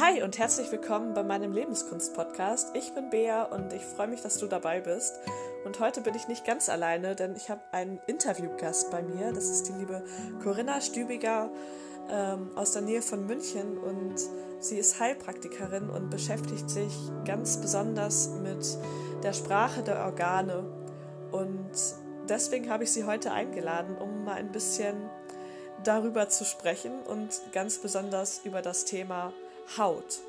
Hi und herzlich willkommen bei meinem Lebenskunst-Podcast. Ich bin Bea und ich freue mich, dass du dabei bist. Und heute bin ich nicht ganz alleine, denn ich habe einen Interviewgast bei mir. Das ist die liebe Corinna Stübiger ähm, aus der Nähe von München und sie ist Heilpraktikerin und beschäftigt sich ganz besonders mit der Sprache der Organe. Und deswegen habe ich sie heute eingeladen, um mal ein bisschen darüber zu sprechen und ganz besonders über das Thema Haut.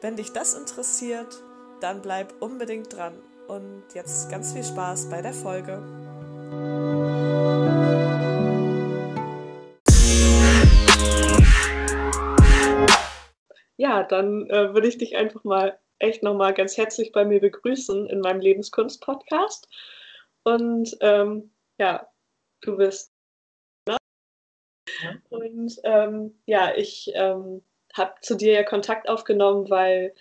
Wenn dich das interessiert, dann bleib unbedingt dran. Und jetzt ganz viel Spaß bei der Folge. Ja, dann äh, würde ich dich einfach mal echt nochmal ganz herzlich bei mir begrüßen in meinem Lebenskunst-Podcast. Und ähm, ja, du bist. Ne? Und ähm, ja, ich ähm, habe zu dir ja Kontakt aufgenommen, weil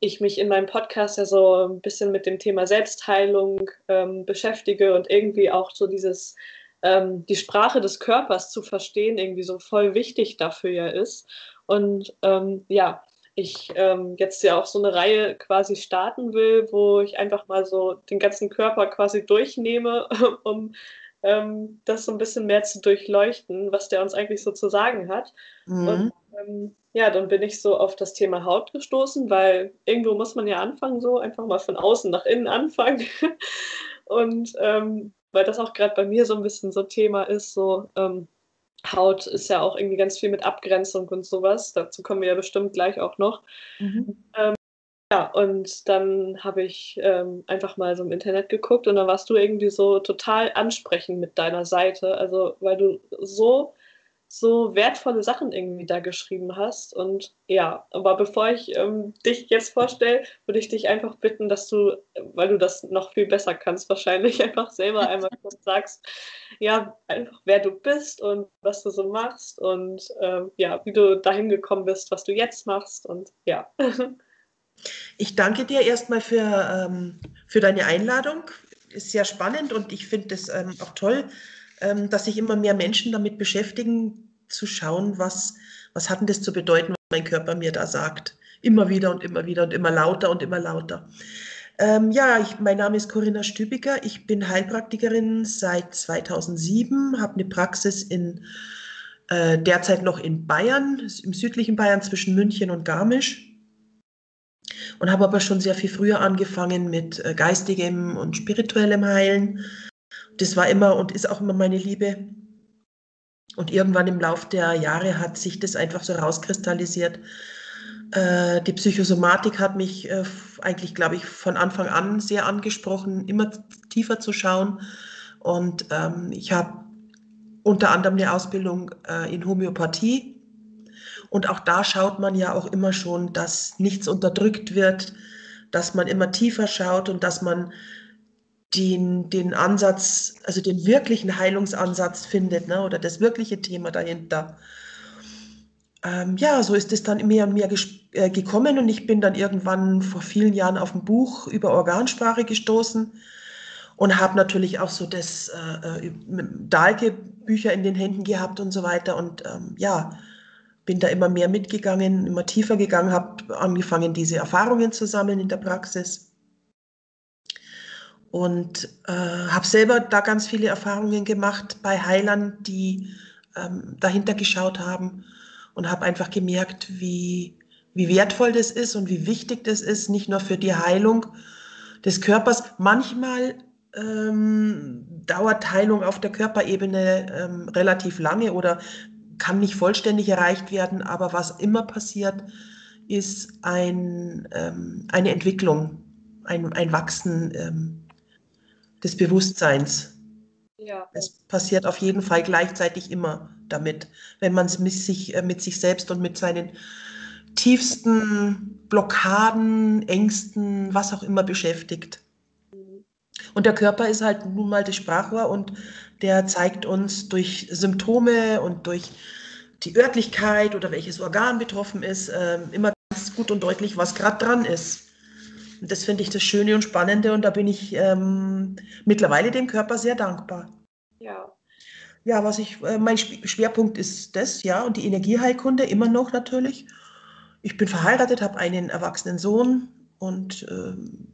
ich mich in meinem Podcast ja so ein bisschen mit dem Thema Selbstheilung ähm, beschäftige und irgendwie auch so dieses, ähm, die Sprache des Körpers zu verstehen, irgendwie so voll wichtig dafür ja ist. Und ähm, ja, ich ähm, jetzt ja auch so eine Reihe quasi starten will, wo ich einfach mal so den ganzen Körper quasi durchnehme, um ähm, das so ein bisschen mehr zu durchleuchten, was der uns eigentlich so zu sagen hat. Mhm. Und ähm, ja, dann bin ich so auf das Thema Haut gestoßen, weil irgendwo muss man ja anfangen, so einfach mal von außen nach innen anfangen. Und ähm, weil das auch gerade bei mir so ein bisschen so Thema ist, so ähm, Haut ist ja auch irgendwie ganz viel mit Abgrenzung und sowas. Dazu kommen wir ja bestimmt gleich auch noch. Mhm. Ja, und dann habe ich ähm, einfach mal so im Internet geguckt und dann warst du irgendwie so total ansprechend mit deiner Seite. Also, weil du so so wertvolle Sachen irgendwie da geschrieben hast. Und ja, aber bevor ich ähm, dich jetzt vorstelle, würde ich dich einfach bitten, dass du, weil du das noch viel besser kannst, wahrscheinlich einfach selber einmal kurz sagst, ja, einfach wer du bist und was du so machst und ähm, ja, wie du dahin gekommen bist, was du jetzt machst und ja. Ich danke dir erstmal für, ähm, für deine Einladung. Ist sehr spannend und ich finde es ähm, auch toll, ähm, dass sich immer mehr Menschen damit beschäftigen, zu schauen, was, was hat denn das zu bedeuten, was mein Körper mir da sagt. Immer wieder und immer wieder und immer lauter und immer lauter. Ähm, ja, ich, mein Name ist Corinna Stübiger. Ich bin Heilpraktikerin seit 2007, habe eine Praxis in äh, derzeit noch in Bayern, im südlichen Bayern zwischen München und Garmisch. Und habe aber schon sehr viel früher angefangen mit äh, geistigem und spirituellem Heilen. Das war immer und ist auch immer meine Liebe. Und irgendwann im Laufe der Jahre hat sich das einfach so rauskristallisiert. Äh, die Psychosomatik hat mich äh, eigentlich, glaube ich, von Anfang an sehr angesprochen, immer tiefer zu schauen. Und ähm, ich habe unter anderem eine Ausbildung in Homöopathie. Und auch da schaut man ja auch immer schon, dass nichts unterdrückt wird, dass man immer tiefer schaut und dass man den, den Ansatz, also den wirklichen Heilungsansatz findet ne, oder das wirkliche Thema dahinter. Ähm, ja, so ist es dann mehr und mehr äh, gekommen und ich bin dann irgendwann vor vielen Jahren auf ein Buch über Organsprache gestoßen und habe natürlich auch so das äh, äh Dahlke-Bücher in den Händen gehabt und so weiter und ähm, ja, bin da immer mehr mitgegangen, immer tiefer gegangen, habe angefangen, diese Erfahrungen zu sammeln in der Praxis und äh, habe selber da ganz viele Erfahrungen gemacht bei Heilern, die ähm, dahinter geschaut haben und habe einfach gemerkt, wie, wie wertvoll das ist und wie wichtig das ist, nicht nur für die Heilung des Körpers. Manchmal ähm, dauert Heilung auf der Körperebene ähm, relativ lange oder kann nicht vollständig erreicht werden, aber was immer passiert, ist ein, ähm, eine Entwicklung, ein, ein Wachsen ähm, des Bewusstseins. Ja. Es passiert auf jeden Fall gleichzeitig immer damit, wenn man es mit sich, äh, mit sich selbst und mit seinen tiefsten Blockaden, Ängsten, was auch immer beschäftigt. Und der Körper ist halt nun mal das Sprachrohr und der zeigt uns durch Symptome und durch die Örtlichkeit oder welches Organ betroffen ist, äh, immer ganz gut und deutlich, was gerade dran ist. Und das finde ich das Schöne und Spannende und da bin ich ähm, mittlerweile dem Körper sehr dankbar. Ja. Ja, was ich, äh, mein Schwerpunkt ist das, ja, und die Energieheilkunde immer noch natürlich. ich bin verheiratet, habe einen erwachsenen Sohn und ähm,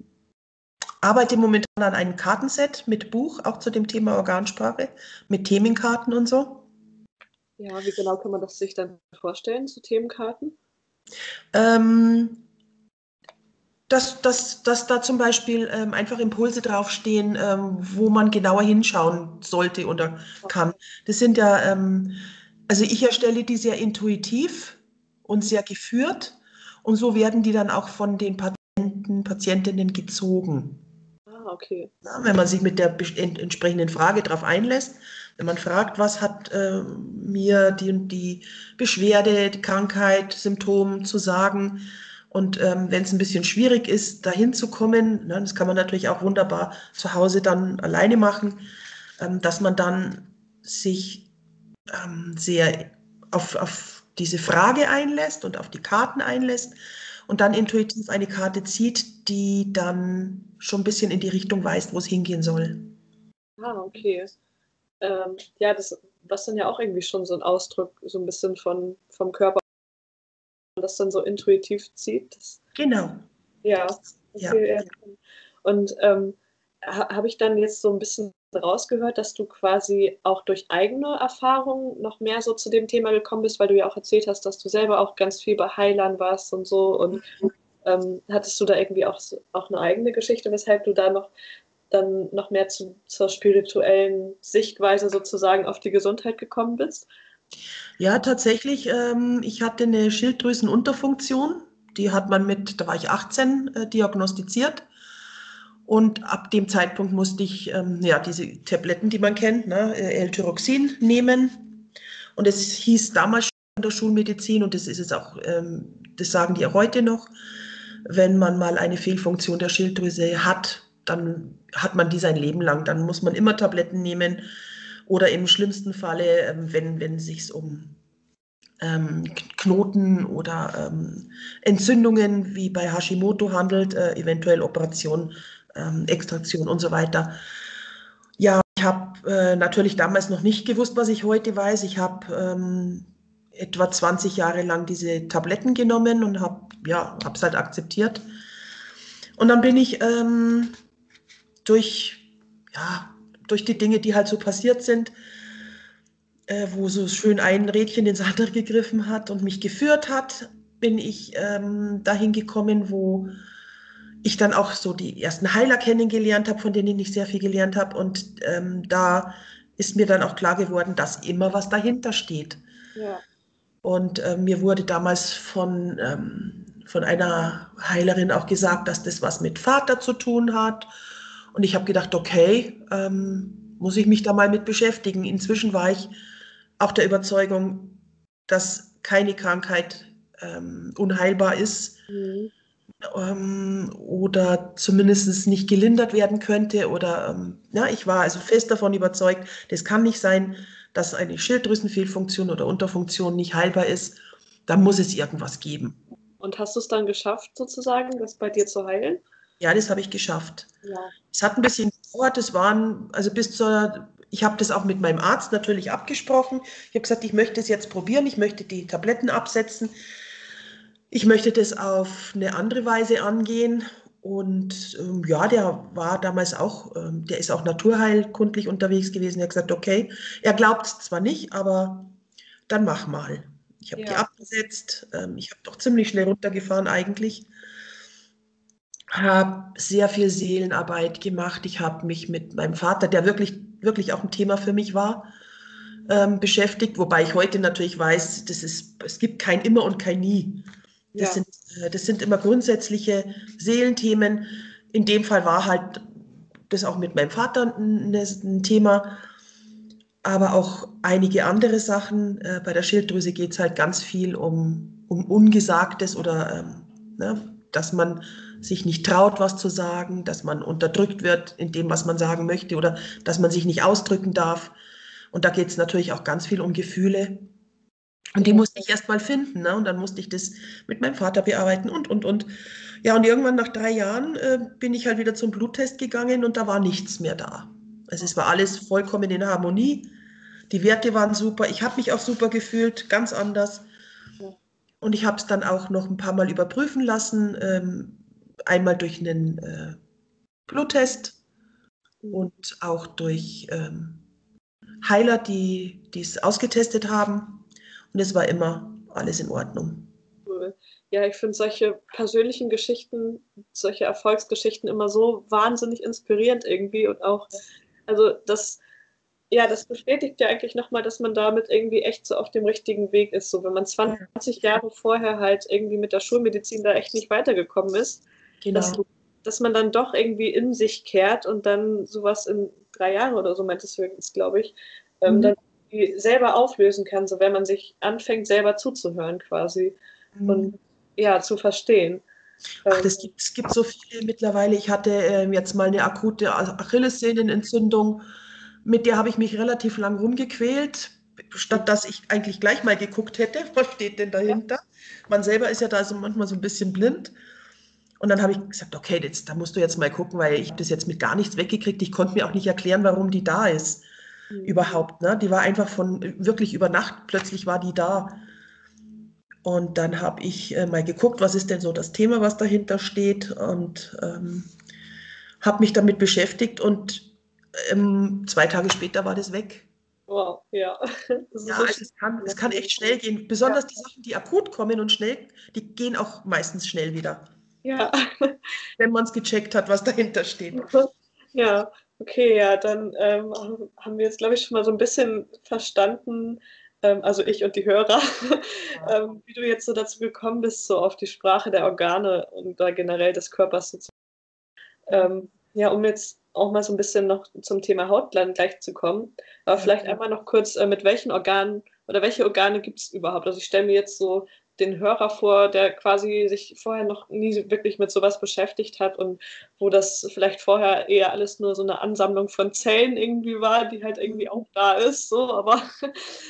arbeite momentan an einem Kartenset mit Buch, auch zu dem Thema Organsprache, mit Themenkarten und so. Ja, wie genau kann man das sich dann vorstellen zu Themenkarten? Ähm, dass, dass, dass da zum Beispiel ähm, einfach Impulse draufstehen, ähm, wo man genauer hinschauen sollte oder kann. Das sind ja, ähm, also ich erstelle die sehr intuitiv und sehr geführt und so werden die dann auch von den Patienten, Patientinnen gezogen. Ah, okay. Ja, wenn man sich mit der entsprechenden Frage darauf einlässt, wenn man fragt, was hat äh, mir die die Beschwerde, die Krankheit, Symptom zu sagen, und ähm, wenn es ein bisschen schwierig ist, dahin zu kommen, ne, das kann man natürlich auch wunderbar zu Hause dann alleine machen, ähm, dass man dann sich ähm, sehr auf, auf diese Frage einlässt und auf die Karten einlässt und dann intuitiv eine Karte zieht, die dann schon ein bisschen in die Richtung weist, wo es hingehen soll. Ah, okay. Ähm, ja, das, was dann ja auch irgendwie schon so ein Ausdruck, so ein bisschen von, vom Körper das dann so intuitiv zieht. Das, genau. Ja. Okay, ja. Und ähm, ha, habe ich dann jetzt so ein bisschen rausgehört, dass du quasi auch durch eigene Erfahrungen noch mehr so zu dem Thema gekommen bist, weil du ja auch erzählt hast, dass du selber auch ganz viel bei Heilern warst und so. Und ähm, hattest du da irgendwie auch, auch eine eigene Geschichte, weshalb du da noch dann noch mehr zu, zur spirituellen Sichtweise sozusagen auf die Gesundheit gekommen bist? Ja, tatsächlich. Ähm, ich hatte eine Schilddrüsenunterfunktion. Die hat man mit, da war ich 18, äh, diagnostiziert. Und ab dem Zeitpunkt musste ich ähm, ja, diese Tabletten, die man kennt, ne, äh, L-Tyroxin nehmen. Und es hieß damals schon in der Schulmedizin, und das ist es auch, ähm, das sagen die auch heute noch, wenn man mal eine Fehlfunktion der Schilddrüse hat, dann hat man die sein Leben lang. Dann muss man immer Tabletten nehmen oder im schlimmsten Falle, ähm, wenn, es sich um ähm, Knoten oder ähm, Entzündungen wie bei Hashimoto handelt, äh, eventuell Operation, ähm, Extraktion und so weiter. Ja, ich habe äh, natürlich damals noch nicht gewusst, was ich heute weiß. Ich habe ähm, etwa 20 Jahre lang diese Tabletten genommen und habe ja, es halt akzeptiert. Und dann bin ich ähm, durch ja, durch die Dinge, die halt so passiert sind, äh, wo so schön ein Rädchen ins andere gegriffen hat und mich geführt hat, bin ich ähm, dahin gekommen, wo ich dann auch so die ersten Heiler kennengelernt habe, von denen ich sehr viel gelernt habe. Und ähm, da ist mir dann auch klar geworden, dass immer was dahinter steht. Ja. Und äh, mir wurde damals von, ähm, von einer Heilerin auch gesagt, dass das was mit Vater zu tun hat und ich habe gedacht, okay, ähm, muss ich mich da mal mit beschäftigen. Inzwischen war ich auch der Überzeugung, dass keine Krankheit ähm, unheilbar ist mhm. Ähm, oder zumindest nicht gelindert werden könnte. Oder ähm, ja, ich war also fest davon überzeugt, das kann nicht sein, dass eine Schilddrüsenfehlfunktion oder Unterfunktion nicht heilbar ist. Da muss es irgendwas geben. Und hast du es dann geschafft, sozusagen, das bei dir zu heilen? Ja, das habe ich geschafft. Ja. Es hat ein bisschen gedauert, es waren, also bis zur, ich habe das auch mit meinem Arzt natürlich abgesprochen. Ich habe gesagt, ich möchte es jetzt probieren, ich möchte die Tabletten absetzen. Ich möchte das auf eine andere Weise angehen. Und ähm, ja, der war damals auch, ähm, der ist auch naturheilkundlich unterwegs gewesen. Er hat gesagt, okay, er glaubt es zwar nicht, aber dann mach mal. Ich habe ja. die abgesetzt. Ähm, ich habe doch ziemlich schnell runtergefahren eigentlich habe sehr viel Seelenarbeit gemacht. Ich habe mich mit meinem Vater, der wirklich, wirklich auch ein Thema für mich war, ähm, beschäftigt, wobei ich heute natürlich weiß, das ist, es gibt kein Immer und kein Nie. Das, ja. sind, äh, das sind immer grundsätzliche Seelenthemen. In dem Fall war halt das auch mit meinem Vater ein, ein Thema, aber auch einige andere Sachen. Äh, bei der Schilddrüse geht es halt ganz viel um, um Ungesagtes oder ähm, ne, dass man sich nicht traut, was zu sagen, dass man unterdrückt wird in dem, was man sagen möchte oder dass man sich nicht ausdrücken darf. Und da geht es natürlich auch ganz viel um Gefühle. Und die musste ich erst mal finden. Ne? Und dann musste ich das mit meinem Vater bearbeiten und, und, und. Ja, und irgendwann nach drei Jahren äh, bin ich halt wieder zum Bluttest gegangen und da war nichts mehr da. Also es war alles vollkommen in Harmonie. Die Werte waren super. Ich habe mich auch super gefühlt, ganz anders. Und ich habe es dann auch noch ein paar Mal überprüfen lassen. Ähm, einmal durch einen äh, Bluttest und auch durch ähm, Heiler, die es ausgetestet haben. Und es war immer alles in Ordnung. Ja, ich finde solche persönlichen Geschichten, solche Erfolgsgeschichten immer so wahnsinnig inspirierend irgendwie und auch, also das, ja, das bestätigt ja eigentlich nochmal, dass man damit irgendwie echt so auf dem richtigen Weg ist. So, wenn man 20 Jahre vorher halt irgendwie mit der Schulmedizin da echt nicht weitergekommen ist, genau. dass, dass man dann doch irgendwie in sich kehrt und dann sowas in drei Jahren oder so, meint es höchstens, glaube ich, ähm, mhm. dann selber auflösen kann, so wenn man sich anfängt, selber zuzuhören quasi. Mhm. Und ja, zu verstehen. Ach, das gibt, es gibt so viele mittlerweile. Ich hatte äh, jetzt mal eine akute Achillessehnenentzündung, mit der habe ich mich relativ lang rumgequält, statt dass ich eigentlich gleich mal geguckt hätte, was steht denn dahinter. Ja. Man selber ist ja da so manchmal so ein bisschen blind. Und dann habe ich gesagt, okay, jetzt, da musst du jetzt mal gucken, weil ich das jetzt mit gar nichts weggekriegt. Ich konnte mir auch nicht erklären, warum die da ist. Mhm. Überhaupt. Ne? Die war einfach von wirklich über Nacht, plötzlich war die da. Und dann habe ich äh, mal geguckt, was ist denn so das Thema, was dahinter steht und ähm, habe mich damit beschäftigt und ähm, zwei Tage später war das weg. Wow, ja. ja, also es, kann, es kann echt schnell gehen. Besonders ja. die Sachen, die akut kommen und schnell, die gehen auch meistens schnell wieder. Ja. Wenn man es gecheckt hat, was dahinter steht. Ja, okay, ja, dann ähm, haben wir jetzt, glaube ich, schon mal so ein bisschen verstanden, ähm, also ich und die Hörer, ähm, wie du jetzt so dazu gekommen bist, so auf die Sprache der Organe und da generell des Körpers so zu. Ähm, ja, um jetzt auch mal so ein bisschen noch zum Thema Hautland gleich zu kommen, aber vielleicht einmal noch kurz, äh, mit welchen Organen oder welche Organe gibt es überhaupt? Also ich stelle mir jetzt so den Hörer vor, der quasi sich vorher noch nie wirklich mit sowas beschäftigt hat und wo das vielleicht vorher eher alles nur so eine Ansammlung von Zellen irgendwie war, die halt irgendwie mhm. auch da ist, so, aber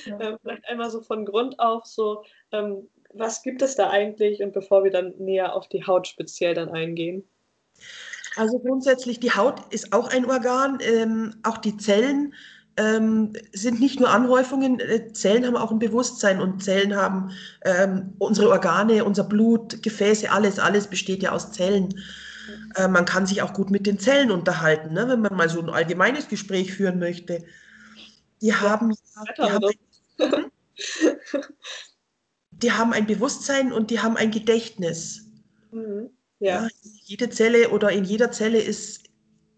ja. äh, vielleicht einmal so von Grund auf so, ähm, was gibt es da eigentlich und bevor wir dann näher auf die Haut speziell dann eingehen? Also grundsätzlich, die Haut ist auch ein Organ, ähm, auch die Zellen ähm, sind nicht nur Anhäufungen, äh, Zellen haben auch ein Bewusstsein und Zellen haben ähm, unsere Organe, unser Blut, Gefäße, alles, alles besteht ja aus Zellen. Äh, man kann sich auch gut mit den Zellen unterhalten, ne, wenn man mal so ein allgemeines Gespräch führen möchte. Die haben, die haben, ein, die haben ein Bewusstsein und die haben ein Gedächtnis. Mhm. Ja. ja. Jede Zelle oder in jeder Zelle ist,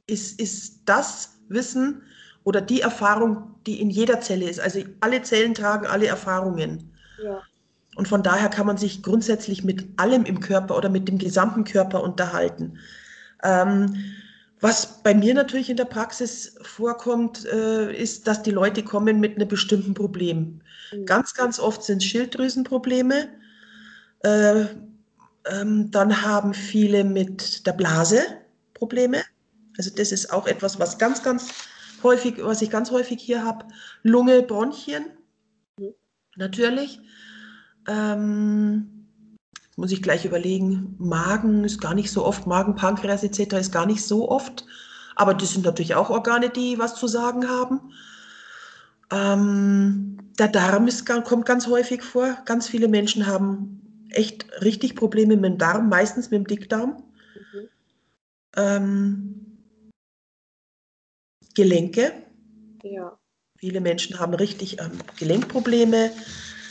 ist, ist das Wissen, oder die Erfahrung, die in jeder Zelle ist. Also alle Zellen tragen alle Erfahrungen. Ja. Und von daher kann man sich grundsätzlich mit allem im Körper oder mit dem gesamten Körper unterhalten. Ähm, was bei mir natürlich in der Praxis vorkommt, äh, ist, dass die Leute kommen mit einem bestimmten Problem. Mhm. Ganz, ganz oft sind es Schilddrüsenprobleme. Äh, ähm, dann haben viele mit der Blase Probleme. Also das ist auch etwas, was ganz, ganz häufig, was ich ganz häufig hier habe, Lunge, Bronchien, mhm. natürlich. Ähm, muss ich gleich überlegen, Magen ist gar nicht so oft, Magen, Pankreas etc. ist gar nicht so oft. Aber das sind natürlich auch Organe, die was zu sagen haben. Ähm, der Darm ist, kommt ganz häufig vor. Ganz viele Menschen haben echt richtig Probleme mit dem Darm, meistens mit dem Dickdarm. Mhm. Ähm, Gelenke. Ja. Viele Menschen haben richtig ähm, Gelenkprobleme,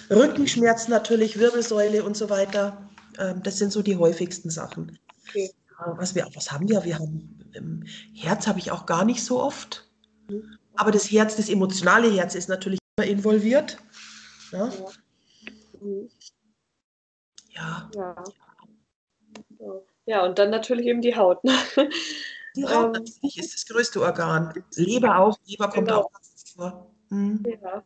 Rückenschmerzen natürlich, Wirbelsäule und so weiter. Ähm, das sind so die häufigsten Sachen. Okay. Was, wir, was haben wir? Wir haben ähm, Herz habe ich auch gar nicht so oft. Mhm. Aber das Herz, das emotionale Herz ist natürlich immer involviert. Ja. Ja, mhm. ja. ja. ja. und dann natürlich eben die Haut. Ne? Die Haut ähm, ist das größte Organ. Leber auch, Leber kommt genau. auch vor. Mhm. Ja.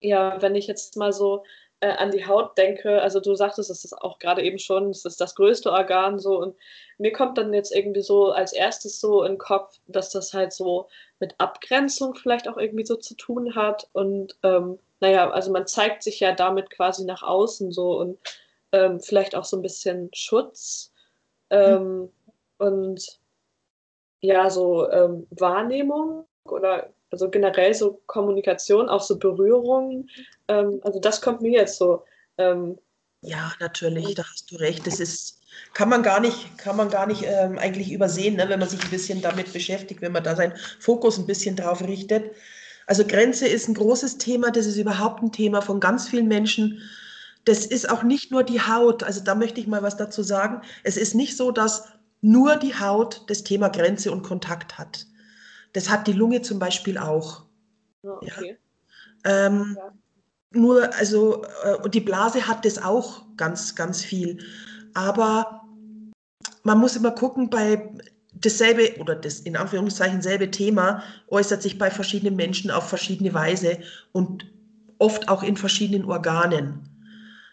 ja, wenn ich jetzt mal so äh, an die Haut denke, also du sagtest es ist auch gerade eben schon, es ist das größte Organ so und mir kommt dann jetzt irgendwie so als erstes so in den Kopf, dass das halt so mit Abgrenzung vielleicht auch irgendwie so zu tun hat und ähm, naja, also man zeigt sich ja damit quasi nach außen so und ähm, vielleicht auch so ein bisschen Schutz ähm, mhm. und ja, so ähm, Wahrnehmung oder also generell so Kommunikation, auch so Berührungen. Ähm, also das kommt mir jetzt so ähm, Ja, natürlich, da hast du recht. Das ist, kann man gar nicht, kann man gar nicht ähm, eigentlich übersehen, ne, wenn man sich ein bisschen damit beschäftigt, wenn man da seinen Fokus ein bisschen drauf richtet. Also Grenze ist ein großes Thema, das ist überhaupt ein Thema von ganz vielen Menschen. Das ist auch nicht nur die Haut, also da möchte ich mal was dazu sagen. Es ist nicht so, dass nur die Haut das Thema Grenze und Kontakt hat. Das hat die Lunge zum Beispiel auch. Ja, okay. ja. Ähm, ja. Nur, also, äh, die Blase hat das auch ganz, ganz viel. Aber man muss immer gucken, bei dasselbe oder das in Anführungszeichen selbe Thema äußert sich bei verschiedenen Menschen auf verschiedene Weise und oft auch in verschiedenen Organen.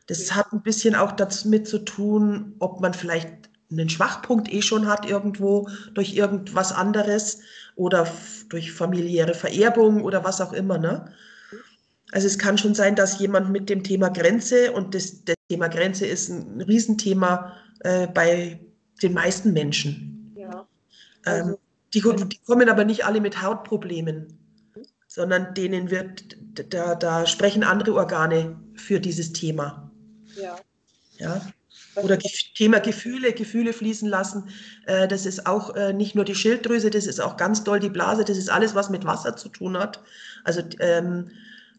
Das hat ein bisschen auch damit zu tun, ob man vielleicht einen Schwachpunkt eh schon hat irgendwo durch irgendwas anderes oder durch familiäre Vererbung oder was auch immer. Ne? Also es kann schon sein, dass jemand mit dem Thema Grenze und das, das Thema Grenze ist ein Riesenthema äh, bei den meisten Menschen. Ja. Ähm, also, ähm, die, die, kommen aber nicht alle mit Hautproblemen, sondern denen wird, da, da sprechen andere Organe für dieses Thema. Ja. Ja. Oder Thema Gefühle, Gefühle fließen lassen. Äh, das ist auch äh, nicht nur die Schilddrüse, das ist auch ganz doll die Blase, das ist alles, was mit Wasser zu tun hat. Also ähm,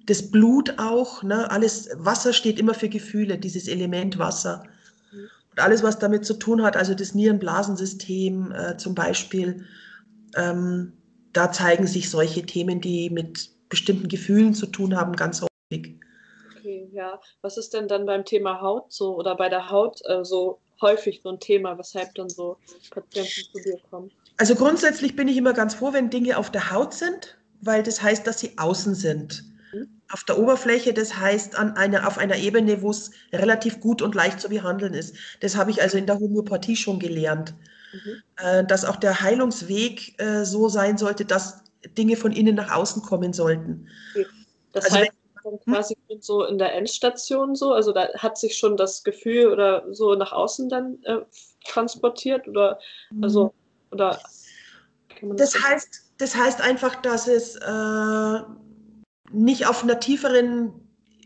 das Blut auch, ne? alles, Wasser steht immer für Gefühle, dieses Element Wasser. Und alles, was damit zu tun hat, also das Nierenblasensystem äh, zum Beispiel, ähm, da zeigen sich solche Themen, die mit bestimmten Gefühlen zu tun haben, ganz häufig. Okay, ja. Was ist denn dann beim Thema Haut so oder bei der Haut äh, so häufig so ein Thema, weshalb dann so Patienten zu dir kommen? Also grundsätzlich bin ich immer ganz froh, wenn Dinge auf der Haut sind, weil das heißt, dass sie außen sind auf der Oberfläche, das heißt an einer, auf einer Ebene, wo es relativ gut und leicht zu behandeln ist. Das habe ich also in der Homöopathie schon gelernt, mhm. äh, dass auch der Heilungsweg äh, so sein sollte, dass Dinge von innen nach außen kommen sollten. Okay. Das also heißt, wenn, hm? quasi so in der Endstation so, also da hat sich schon das Gefühl oder so nach außen dann äh, transportiert oder also mhm. oder das, das heißt, das heißt einfach, dass es äh, nicht auf einer tieferen,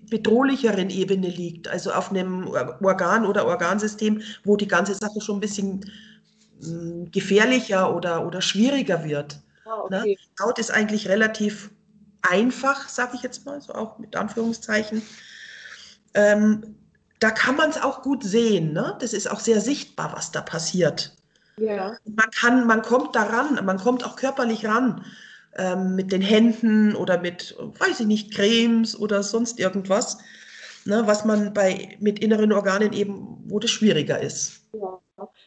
bedrohlicheren Ebene liegt, also auf einem Organ oder Organsystem, wo die ganze Sache schon ein bisschen hm, gefährlicher oder, oder schwieriger wird. Ah, okay. ne? Haut ist eigentlich relativ einfach, sage ich jetzt mal, so auch mit Anführungszeichen. Ähm, da kann man es auch gut sehen. Ne? Das ist auch sehr sichtbar, was da passiert. Ja. Man kann, man kommt daran, man kommt auch körperlich ran ähm, mit den Händen oder mit, weiß ich nicht, Cremes oder sonst irgendwas, ne, was man bei, mit inneren Organen eben, wo das schwieriger ist. Ja.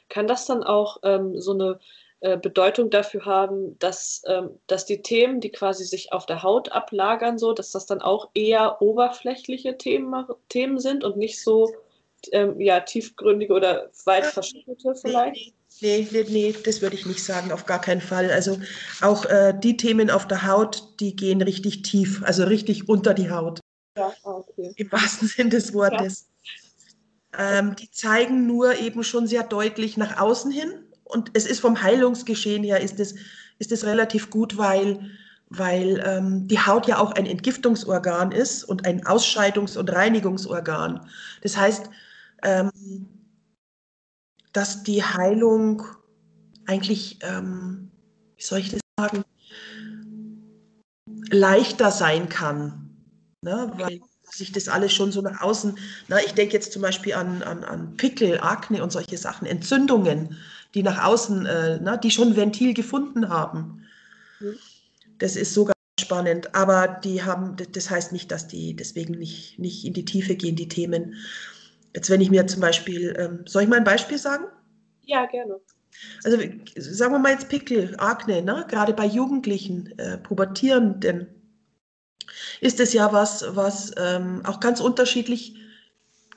Kann das dann auch ähm, so eine äh, Bedeutung dafür haben, dass, ähm, dass die Themen, die quasi sich auf der Haut ablagern, so, dass das dann auch eher oberflächliche Themen, Themen sind und nicht so ähm, ja, tiefgründige oder weit verschüttete vielleicht? Nee, nee, nee, das würde ich nicht sagen, auf gar keinen Fall. Also auch äh, die Themen auf der Haut, die gehen richtig tief, also richtig unter die Haut. Ja, ah, okay. Im wahrsten Sinn des Wortes. Ja. Ähm, die zeigen nur eben schon sehr deutlich nach außen hin. Und es ist vom Heilungsgeschehen her, ist es, ist es relativ gut, weil, weil ähm, die Haut ja auch ein Entgiftungsorgan ist und ein Ausscheidungs- und Reinigungsorgan. Das heißt, ähm, dass die Heilung eigentlich, ähm, wie soll ich das sagen, leichter sein kann. Ne? Weil sich das alles schon so nach außen, na, ich denke jetzt zum Beispiel an, an, an Pickel, Akne und solche Sachen, Entzündungen, die nach außen, äh, na, die schon Ventil gefunden haben. Mhm. Das ist sogar spannend, aber die haben, das heißt nicht, dass die deswegen nicht, nicht in die Tiefe gehen, die Themen. Jetzt, wenn ich mir zum Beispiel, ähm, soll ich mal ein Beispiel sagen? Ja, gerne. Also sagen wir mal jetzt Pickel, Akne, ne? gerade bei Jugendlichen, äh, Pubertierenden, ist es ja was, was ähm, auch ganz unterschiedlich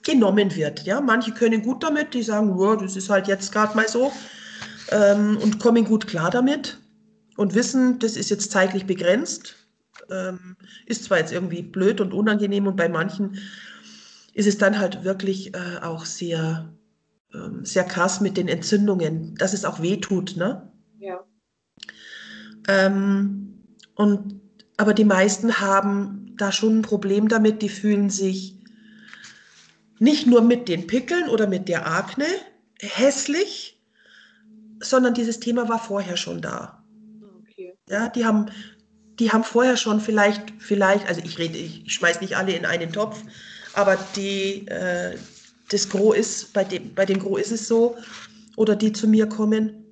genommen wird. Ja? Manche können gut damit, die sagen, wow, das ist halt jetzt gerade mal so ähm, und kommen gut klar damit und wissen, das ist jetzt zeitlich begrenzt. Ähm, ist zwar jetzt irgendwie blöd und unangenehm und bei manchen ist es dann halt wirklich äh, auch sehr, ähm, sehr krass mit den Entzündungen, dass es auch weh tut. Ne? Ja. Ähm, und, aber die meisten haben da schon ein Problem damit, die fühlen sich nicht nur mit den Pickeln oder mit der Akne hässlich, sondern dieses Thema war vorher schon da. Okay. Ja, die haben, die haben vorher schon vielleicht, vielleicht, also ich rede, ich schmeiß nicht alle in einen Topf, aber die, äh, das Gros ist, bei dem, bei dem Gros ist es so, oder die zu mir kommen.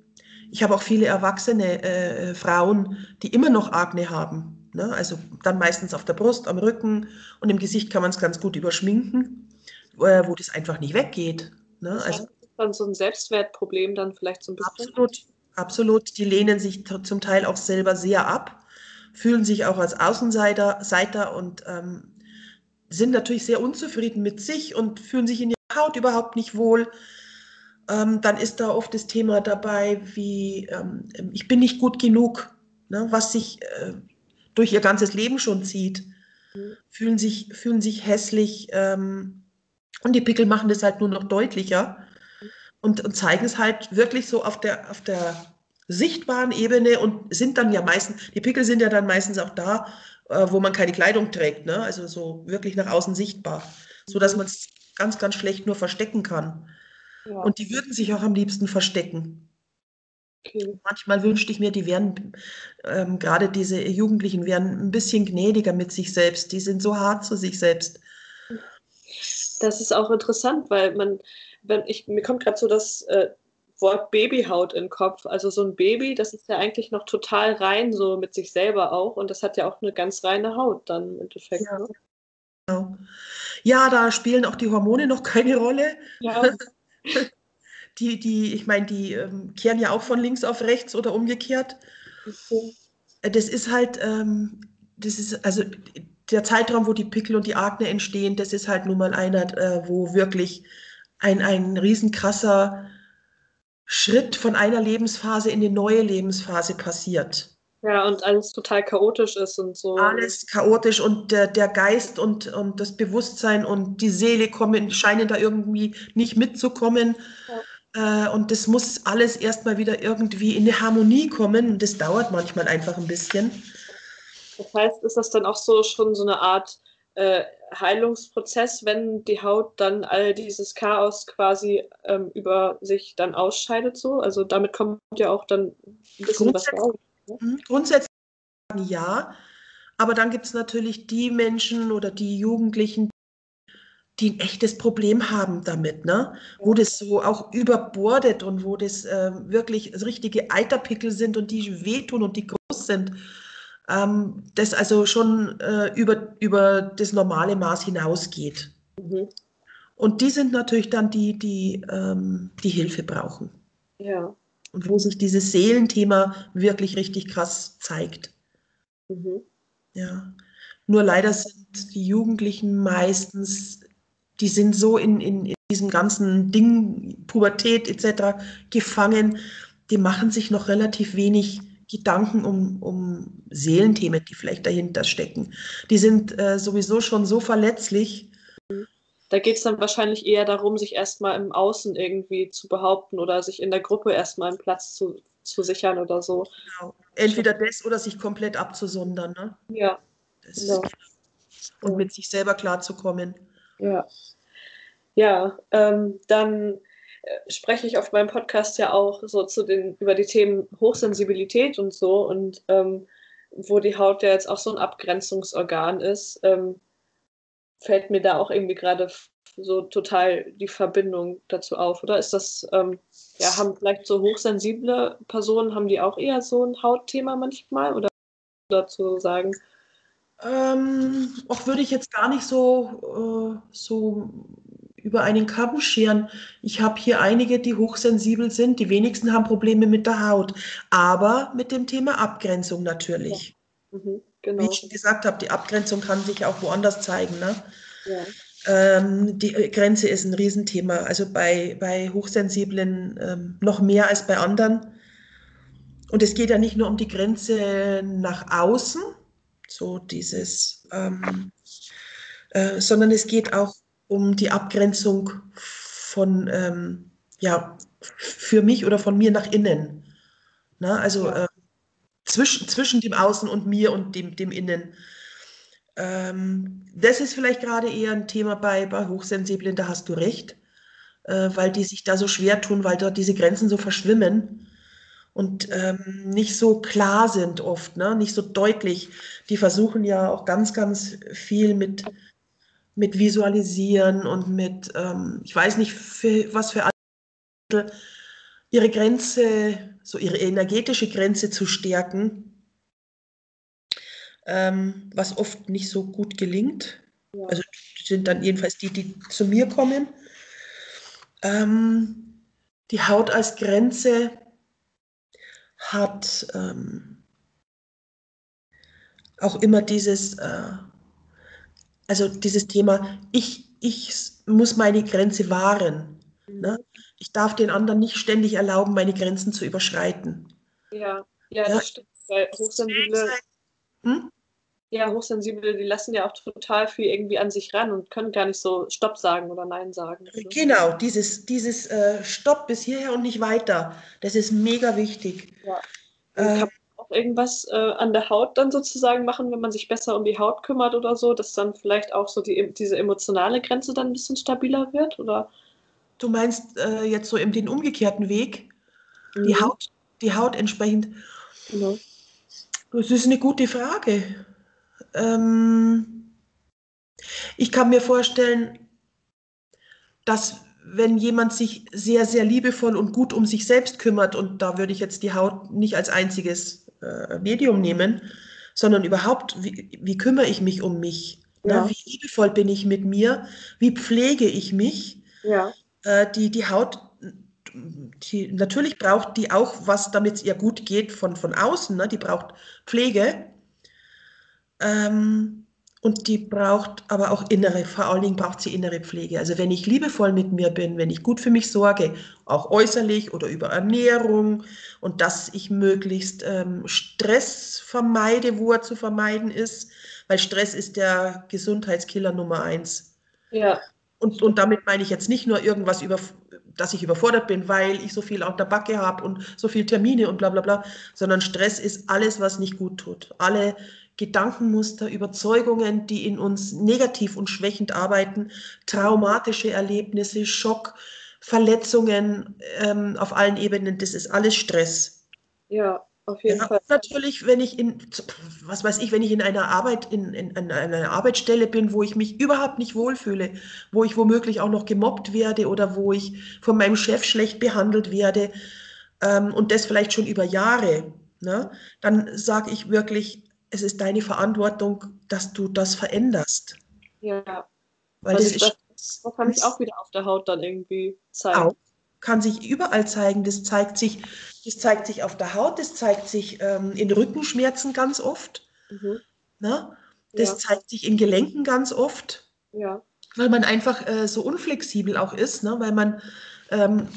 Ich habe auch viele erwachsene äh, Frauen, die immer noch Akne haben. Ne? Also dann meistens auf der Brust, am Rücken und im Gesicht kann man es ganz gut überschminken, äh, wo das einfach nicht weggeht. Ne? Das also, dann so ein Selbstwertproblem dann vielleicht so ein bisschen. Absolut, absolut. Die lehnen sich zum Teil auch selber sehr ab, fühlen sich auch als Außenseiter Seiter und ähm, sind natürlich sehr unzufrieden mit sich und fühlen sich in ihrer Haut überhaupt nicht wohl. Ähm, dann ist da oft das Thema dabei, wie ähm, ich bin nicht gut genug, ne, was sich äh, durch ihr ganzes Leben schon zieht. Mhm. Fühlen, sich, fühlen sich hässlich ähm, und die Pickel machen das halt nur noch deutlicher und, und zeigen es halt wirklich so auf der, auf der sichtbaren Ebene und sind dann ja meistens, die Pickel sind ja dann meistens auch da, äh, wo man keine Kleidung trägt, ne? also so wirklich nach außen sichtbar, sodass man es ganz, ganz schlecht nur verstecken kann. Ja. Und die würden sich auch am liebsten verstecken. Okay. Manchmal wünschte ich mir, die wären, ähm, gerade diese Jugendlichen wären ein bisschen gnädiger mit sich selbst. Die sind so hart zu sich selbst. Das ist auch interessant, weil man, wenn ich, mir kommt gerade so das äh, Wort Babyhaut in den Kopf. Also so ein Baby, das ist ja eigentlich noch total rein, so mit sich selber auch. Und das hat ja auch eine ganz reine Haut dann im Endeffekt. Ja, ne? genau. ja da spielen auch die Hormone noch keine Rolle. Ja. die, die, ich meine, die ähm, kehren ja auch von links auf rechts oder umgekehrt. Okay. Das ist halt, ähm, das ist, also der Zeitraum, wo die Pickel und die Akne entstehen, das ist halt nun mal einer, äh, wo wirklich ein, ein riesenkrasser Schritt von einer Lebensphase in die neue Lebensphase passiert. Ja, und alles total chaotisch ist und so. Alles chaotisch und der, der Geist und, und das Bewusstsein und die Seele kommen, scheinen da irgendwie nicht mitzukommen. Ja. Äh, und das muss alles erstmal wieder irgendwie in eine Harmonie kommen und das dauert manchmal einfach ein bisschen. Das heißt, ist das dann auch so schon so eine Art äh, Heilungsprozess, wenn die Haut dann all dieses Chaos quasi ähm, über sich dann ausscheidet so? Also damit kommt ja auch dann ein bisschen was raus. Ne? Mhm, grundsätzlich ja, aber dann gibt es natürlich die Menschen oder die Jugendlichen, die ein echtes Problem haben damit, ne? wo das so auch überbordet und wo das äh, wirklich richtige Eiterpickel sind und die wehtun und die groß sind ähm, das also schon äh, über, über das normale Maß hinausgeht. Mhm. Und die sind natürlich dann die, die ähm, die Hilfe brauchen. Ja. Und wo sich dieses Seelenthema wirklich richtig krass zeigt. Mhm. Ja. Nur leider sind die Jugendlichen meistens, die sind so in, in, in diesem ganzen Ding, Pubertät etc. gefangen, die machen sich noch relativ wenig Gedanken um, um Seelenthemen, die vielleicht dahinter stecken. Die sind äh, sowieso schon so verletzlich. Da geht es dann wahrscheinlich eher darum, sich erstmal im Außen irgendwie zu behaupten oder sich in der Gruppe erstmal einen Platz zu, zu sichern oder so. Genau. Entweder das oder sich komplett abzusondern. Ne? Ja. Genau. Und mit sich selber klarzukommen. Ja. Ja, ähm, dann spreche ich auf meinem Podcast ja auch so zu den, über die Themen Hochsensibilität und so und ähm, wo die Haut ja jetzt auch so ein Abgrenzungsorgan ist, ähm, fällt mir da auch irgendwie gerade so total die Verbindung dazu auf, oder? Ist das, ähm, ja, haben vielleicht so hochsensible Personen, haben die auch eher so ein Hautthema manchmal oder dazu sagen? Ähm, auch würde ich jetzt gar nicht so, äh, so über einen Kamm scheren. Ich habe hier einige, die hochsensibel sind. Die wenigsten haben Probleme mit der Haut, aber mit dem Thema Abgrenzung natürlich. Ja. Mhm, genau. Wie ich schon gesagt habe, die Abgrenzung kann sich auch woanders zeigen. Ne? Ja. Ähm, die Grenze ist ein Riesenthema. Also bei, bei Hochsensiblen ähm, noch mehr als bei anderen. Und es geht ja nicht nur um die Grenze nach außen, so dieses, ähm, äh, sondern es geht auch um die Abgrenzung von, ähm, ja, für mich oder von mir nach innen. Na, also ja. äh, zwischen, zwischen dem Außen und mir und dem, dem Innen. ähm, das ist vielleicht gerade eher ein Thema bei, bei Hochsensiblen, da hast du recht, äh, weil die sich da so schwer tun, weil dort diese Grenzen so verschwimmen und ähm, nicht so klar sind oft, ne? nicht so deutlich. Die versuchen ja auch ganz, ganz viel mit, mit Visualisieren und mit, ähm, ich weiß nicht, für, was für ihre Grenze, so ihre energetische Grenze zu stärken ähm, was oft nicht so gut gelingt. Ja. Also sind dann jedenfalls die, die zu mir kommen. Ähm, die Haut als Grenze hat ähm, auch immer dieses, äh, also dieses Thema, ich, ich muss meine Grenze wahren. Ne? Ich darf den anderen nicht ständig erlauben, meine Grenzen zu überschreiten. Ja, ja, das ja. stimmt. Weil Hochsensible hm? Ja, Hochsensible, die lassen ja auch total viel irgendwie an sich ran und können gar nicht so Stopp sagen oder Nein sagen. Oder? Genau, dieses, dieses äh, Stopp bis hierher und nicht weiter, das ist mega wichtig. Ja. Äh, irgendwas äh, an der Haut dann sozusagen machen, wenn man sich besser um die Haut kümmert oder so, dass dann vielleicht auch so die, diese emotionale Grenze dann ein bisschen stabiler wird? Oder? Du meinst äh, jetzt so im den umgekehrten Weg, mhm. die, Haut, die Haut entsprechend. Genau. Das ist eine gute Frage. Ähm, ich kann mir vorstellen, dass wenn jemand sich sehr, sehr liebevoll und gut um sich selbst kümmert, und da würde ich jetzt die Haut nicht als einziges äh, Medium nehmen, sondern überhaupt, wie, wie kümmere ich mich um mich? Ja. Ne? Wie liebevoll bin ich mit mir? Wie pflege ich mich? Ja. Äh, die, die Haut, die, natürlich braucht die auch was, damit es ihr gut geht von, von außen. Ne? Die braucht Pflege. Ähm, und die braucht aber auch innere, vor allen Dingen braucht sie innere Pflege. Also wenn ich liebevoll mit mir bin, wenn ich gut für mich sorge, auch äußerlich oder über Ernährung und dass ich möglichst ähm, Stress vermeide, wo er zu vermeiden ist, weil Stress ist der Gesundheitskiller Nummer eins. Ja. Und, und damit meine ich jetzt nicht nur irgendwas über, dass ich überfordert bin, weil ich so viel auf der Backe habe und so viele Termine und bla bla bla, sondern Stress ist alles, was nicht gut tut. Alle Gedankenmuster, Überzeugungen, die in uns negativ und schwächend arbeiten, traumatische Erlebnisse, Schock, Verletzungen ähm, auf allen Ebenen, das ist alles Stress. Ja, auf jeden ja, Fall. Natürlich, wenn ich in, was weiß ich, wenn ich in einer Arbeit, in, in, in, einer Arbeitsstelle bin, wo ich mich überhaupt nicht wohlfühle, wo ich womöglich auch noch gemobbt werde oder wo ich von meinem Chef schlecht behandelt werde ähm, und das vielleicht schon über Jahre, ne, dann sage ich wirklich, es ist deine Verantwortung, dass du das veränderst. Ja. Weil also das, ist, das kann sich auch wieder auf der Haut dann irgendwie zeigen. Auch, kann sich überall zeigen. Das zeigt sich, das zeigt sich auf der Haut, das zeigt sich ähm, in Rückenschmerzen ganz oft. Mhm. Ne? Das ja. zeigt sich in Gelenken ganz oft. Ja. Weil man einfach äh, so unflexibel auch ist, ne? weil man ähm,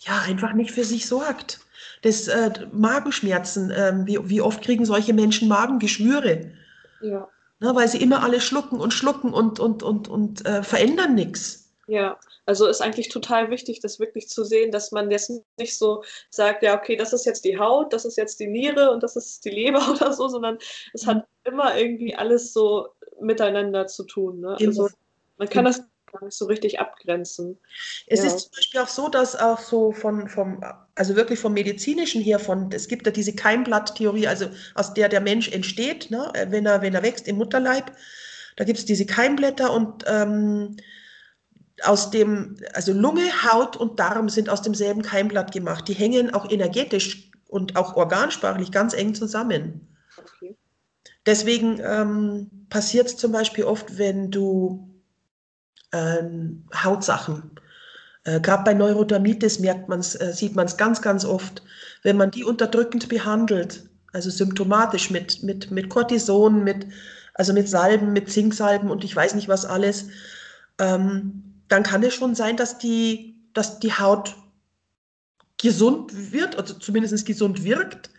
ja einfach nicht für sich sorgt das äh, Magenschmerzen, äh, wie, wie oft kriegen solche Menschen Magengeschwüre? Ja. Ne, weil sie immer alles schlucken und schlucken und, und, und, und äh, verändern nichts. Ja, also ist eigentlich total wichtig, das wirklich zu sehen, dass man jetzt nicht so sagt, ja, okay, das ist jetzt die Haut, das ist jetzt die Niere und das ist die Leber oder so, sondern es hat mhm. immer irgendwie alles so miteinander zu tun. Ne? Also man kann das gar nicht so richtig abgrenzen. Es ja. ist zum Beispiel auch so, dass auch so von, vom, also wirklich vom Medizinischen her, von, es gibt ja diese Keimblatttheorie, also aus der der Mensch entsteht, ne, wenn, er, wenn er wächst im Mutterleib. Da gibt es diese Keimblätter und ähm, aus dem, also Lunge, Haut und Darm sind aus demselben Keimblatt gemacht. Die hängen auch energetisch und auch organsprachlich ganz eng zusammen. Okay. Deswegen ähm, passiert es zum Beispiel oft, wenn du Hautsachen. Äh, Gerade bei Neurodermitis merkt man's, äh, sieht man es ganz, ganz oft. Wenn man die unterdrückend behandelt, also symptomatisch mit, mit, mit Cortison, mit, also mit Salben, mit Zinksalben und ich weiß nicht was alles, ähm, dann kann es schon sein, dass die, dass die Haut gesund wird, also zumindest gesund wirkt.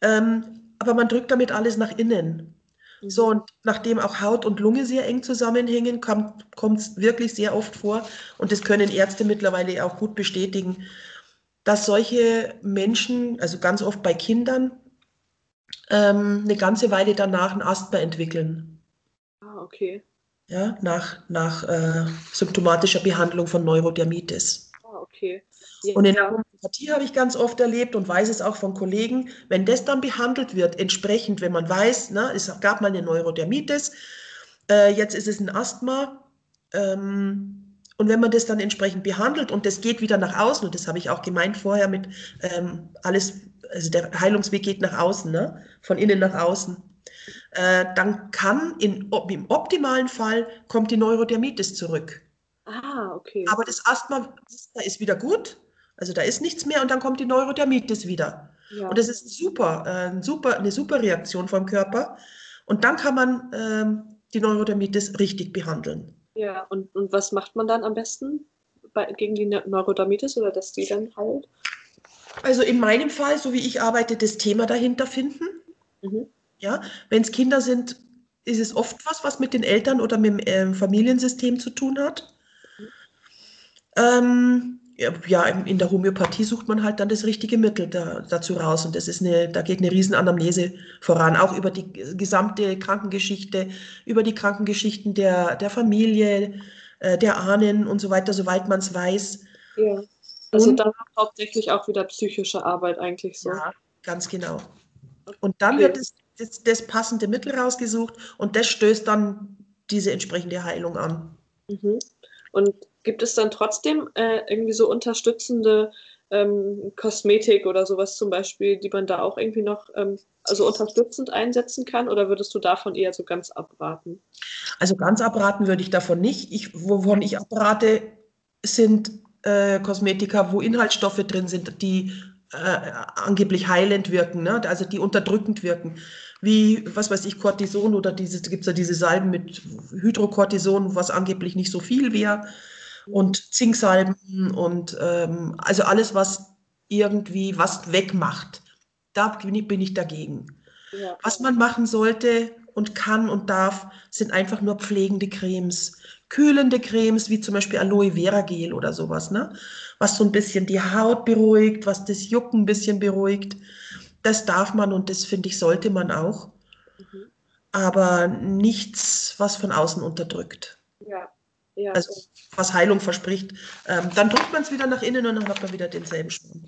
Ähm, aber man drückt damit alles nach innen. So, mhm. und nachdem auch Haut und Lunge sehr eng zusammenhängen, kommt es wirklich sehr oft vor, und das können Ärzte mittlerweile auch gut bestätigen, dass solche Menschen, also ganz oft bei Kindern, ähm, eine ganze Weile danach ein Asthma entwickeln. Ah, okay. Ja, nach, nach äh, symptomatischer Behandlung von Neurodermitis. Ah, okay. Ja, und in der Homöopathie habe ich ganz oft erlebt und weiß es auch von Kollegen, wenn das dann behandelt wird, entsprechend, wenn man weiß, ne, es gab mal eine Neurodermitis, äh, jetzt ist es ein Asthma, ähm, und wenn man das dann entsprechend behandelt und das geht wieder nach außen, und das habe ich auch gemeint vorher mit ähm, alles, also der Heilungsweg geht nach außen, ne? von innen nach außen, äh, dann kann in, im optimalen Fall kommt die Neurodermitis zurück. Ah, okay. Aber das Asthma ist wieder gut, also da ist nichts mehr und dann kommt die Neurodermitis wieder. Ja. Und das ist super, äh, super, eine super Reaktion vom Körper. Und dann kann man ähm, die Neurodermitis richtig behandeln. Ja, und, und was macht man dann am besten bei, gegen die Neurodermitis oder dass die dann heilt? Also in meinem Fall, so wie ich arbeite, das Thema dahinter finden. Mhm. Ja, wenn es Kinder sind, ist es oft was, was mit den Eltern oder mit dem äh, Familiensystem zu tun hat. Mhm. Ähm, ja, in der Homöopathie sucht man halt dann das richtige Mittel da, dazu raus. Und das ist eine, da geht eine Riesenanamnese voran, auch über die gesamte Krankengeschichte, über die Krankengeschichten der, der Familie, äh, der Ahnen und so weiter, soweit man es weiß. Ja. Also und, dann hauptsächlich auch wieder psychische Arbeit eigentlich so. Ja, ganz genau. Und dann okay. wird das, das, das passende Mittel rausgesucht und das stößt dann diese entsprechende Heilung an. Mhm. Und gibt es dann trotzdem äh, irgendwie so unterstützende ähm, Kosmetik oder sowas zum Beispiel, die man da auch irgendwie noch ähm, also unterstützend einsetzen kann? Oder würdest du davon eher so ganz abraten? Also ganz abraten würde ich davon nicht. Ich, wovon ich abrate, sind äh, Kosmetika, wo Inhaltsstoffe drin sind, die äh, angeblich heilend wirken, ne? also die unterdrückend wirken wie, was weiß ich, Cortison oder gibt es ja diese Salben mit Hydrocortison, was angeblich nicht so viel wäre, und Zinksalben und ähm, also alles, was irgendwie was wegmacht. Da bin ich dagegen. Ja. Was man machen sollte und kann und darf, sind einfach nur pflegende Cremes. Kühlende Cremes, wie zum Beispiel Aloe Vera Gel oder sowas, ne? was so ein bisschen die Haut beruhigt, was das Jucken ein bisschen beruhigt das darf man und das finde ich, sollte man auch. Mhm. Aber nichts, was von außen unterdrückt. Ja. Ja. Also was Heilung verspricht. Ähm, dann drückt man es wieder nach innen und dann hat man wieder denselben Schwung.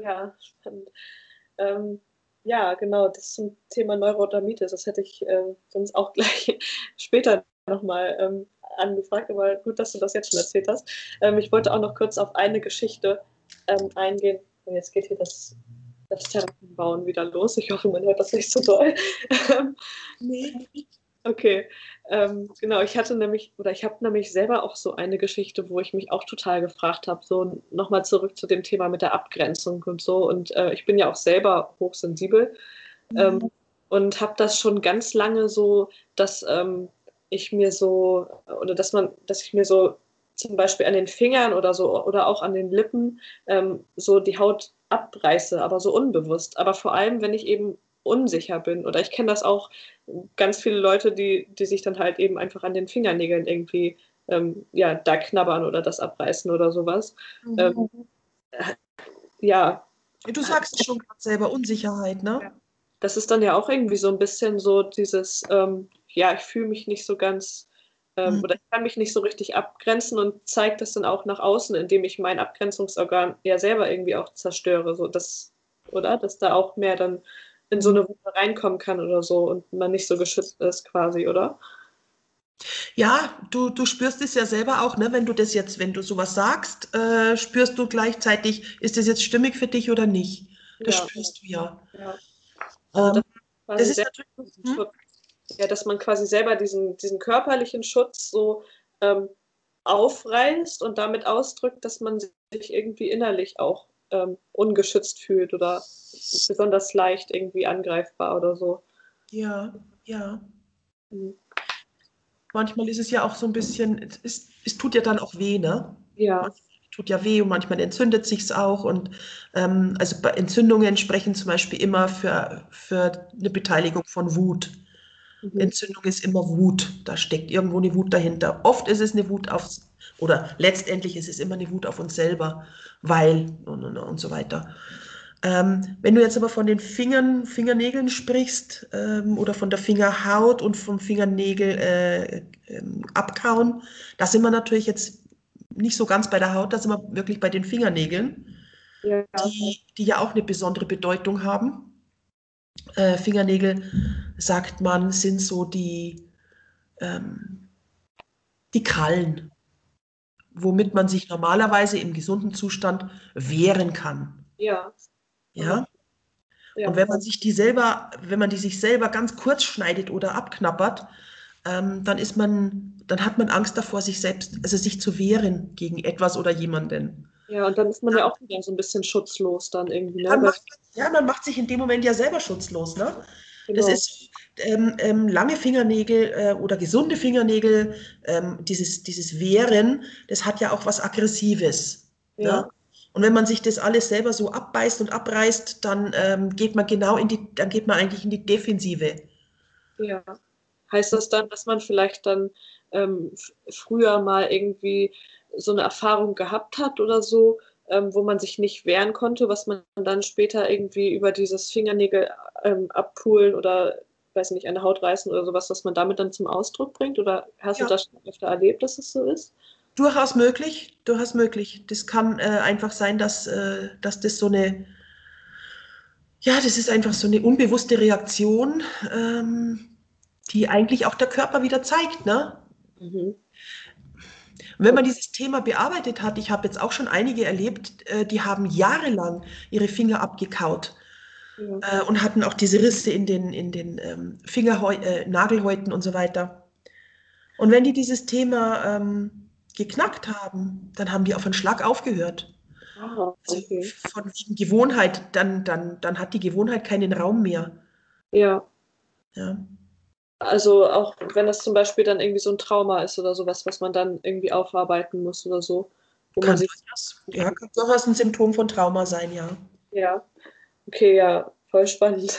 Ja, spannend. Ähm, ja, genau, das zum Thema Neurodermitis, das hätte ich äh, sonst auch gleich später nochmal ähm, angefragt, aber gut, dass du das jetzt schon erzählt hast. Ähm, ich wollte auch noch kurz auf eine Geschichte ähm, eingehen. Und jetzt geht hier das das Terrassenbauen wieder los. Ich hoffe, man hört das nicht so doll. nee. Okay, ähm, genau. Ich hatte nämlich, oder ich habe nämlich selber auch so eine Geschichte, wo ich mich auch total gefragt habe, so nochmal zurück zu dem Thema mit der Abgrenzung und so. Und äh, ich bin ja auch selber hochsensibel mhm. ähm, und habe das schon ganz lange so, dass ähm, ich mir so, oder dass man, dass ich mir so zum Beispiel an den Fingern oder so oder auch an den Lippen ähm, so die Haut abreiße, aber so unbewusst. Aber vor allem, wenn ich eben unsicher bin. Oder ich kenne das auch ganz viele Leute, die, die sich dann halt eben einfach an den Fingernägeln irgendwie ähm, ja, da knabbern oder das abreißen oder sowas. Mhm. Ähm, ja. Du sagst es schon gerade selber, Unsicherheit, ne? Das ist dann ja auch irgendwie so ein bisschen so dieses, ähm, ja, ich fühle mich nicht so ganz ähm, mhm. oder ich kann mich nicht so richtig abgrenzen und zeige das dann auch nach außen, indem ich mein Abgrenzungsorgan ja selber irgendwie auch zerstöre, so dass, oder? Dass da auch mehr dann in so eine Wunde reinkommen kann oder so und man nicht so geschützt ist quasi, oder? Ja, du, du spürst es ja selber auch, ne? wenn du das jetzt, wenn du sowas sagst, äh, spürst du gleichzeitig, ist das jetzt stimmig für dich oder nicht? Das ja. spürst du ja. ja. Ähm, das, das ist natürlich. Hm? ja, dass man quasi selber diesen, diesen körperlichen Schutz so ähm, aufreißt und damit ausdrückt, dass man sich irgendwie innerlich auch ähm, ungeschützt fühlt oder besonders leicht irgendwie angreifbar oder so. Ja, ja. Mhm. Manchmal ist es ja auch so ein bisschen, es, es tut ja dann auch weh, ne? Ja. Manchmal tut ja weh und manchmal entzündet sich es auch. Und ähm, also bei Entzündungen sprechen zum Beispiel immer für, für eine Beteiligung von Wut. Mhm. Entzündung ist immer Wut. Da steckt irgendwo eine Wut dahinter. Oft ist es eine Wut aufs, oder letztendlich ist es immer eine Wut auf uns selber, weil und, und, und so weiter. Ähm, wenn du jetzt aber von den Fingern, Fingernägeln sprichst ähm, oder von der Fingerhaut und vom Fingernägel äh, ähm, abkauen, da sind wir natürlich jetzt nicht so ganz bei der Haut, da sind wir wirklich bei den Fingernägeln, ja. die, die ja auch eine besondere Bedeutung haben. Äh, Fingernägel, sagt man, sind so die, ähm, die Krallen, womit man sich normalerweise im gesunden Zustand wehren kann. Ja. Ja. ja. Und wenn man sich die selber, wenn man die sich selber ganz kurz schneidet oder abknappert, ähm, dann ist man, dann hat man Angst davor, sich selbst, also sich zu wehren gegen etwas oder jemanden. Ja, und dann ist man ja, ja auch wieder so ein bisschen schutzlos dann irgendwie. Ne? Macht, ja, man macht sich in dem Moment ja selber schutzlos, ne? Genau. Das ist ähm, ähm, lange Fingernägel äh, oder gesunde Fingernägel, ähm, dieses, dieses Wehren, das hat ja auch was Aggressives. Ne? Ja. Ne? Und wenn man sich das alles selber so abbeißt und abreißt, dann ähm, geht man genau in die, dann geht man eigentlich in die Defensive. Ja. Heißt das dann, dass man vielleicht dann ähm, früher mal irgendwie so eine Erfahrung gehabt hat oder so, ähm, wo man sich nicht wehren konnte, was man dann später irgendwie über dieses Fingernägel ähm, abpulen oder weiß nicht, eine Haut reißen oder sowas, was man damit dann zum Ausdruck bringt? Oder hast ja. du das schon öfter erlebt, dass es so ist? Durchaus möglich, durchaus möglich. Das kann äh, einfach sein, dass, äh, dass das so eine, ja, das ist einfach so eine unbewusste Reaktion, ähm, die eigentlich auch der Körper wieder zeigt. Ne? Mhm. Und wenn man dieses Thema bearbeitet hat, ich habe jetzt auch schon einige erlebt, äh, die haben jahrelang ihre Finger abgekaut ja. äh, und hatten auch diese Risse in den, in den ähm, Fingerhäu äh, Nagelhäuten und so weiter. Und wenn die dieses Thema ähm, geknackt haben, dann haben die auf einen Schlag aufgehört. Ah, okay. also von Gewohnheit, dann, dann, dann hat die Gewohnheit keinen Raum mehr. Ja. Ja. Also auch wenn das zum Beispiel dann irgendwie so ein Trauma ist oder sowas, was man dann irgendwie aufarbeiten muss oder so. Wo kann man sich das, ja, kann durchaus ein Symptom von Trauma sein, ja. Ja, okay, ja, voll spannend.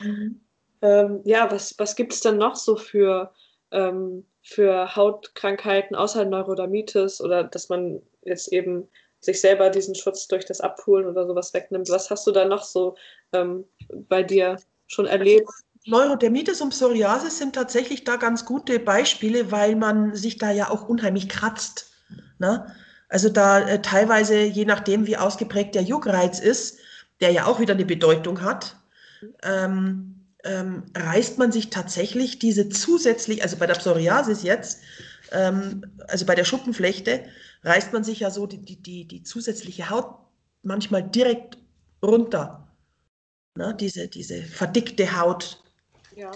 Mhm. ähm, ja, was, was gibt es denn noch so für, ähm, für Hautkrankheiten außer Neurodermitis oder dass man jetzt eben sich selber diesen Schutz durch das Abholen oder sowas wegnimmt? Was hast du da noch so ähm, bei dir schon erlebt? Neurodermitis und Psoriasis sind tatsächlich da ganz gute Beispiele, weil man sich da ja auch unheimlich kratzt. Ne? Also da äh, teilweise, je nachdem, wie ausgeprägt der Juckreiz ist, der ja auch wieder eine Bedeutung hat, ähm, ähm, reißt man sich tatsächlich diese zusätzlich, also bei der Psoriasis jetzt, ähm, also bei der Schuppenflechte, reißt man sich ja so die, die, die, die zusätzliche Haut manchmal direkt runter. Ne? Diese, diese verdickte Haut, ja.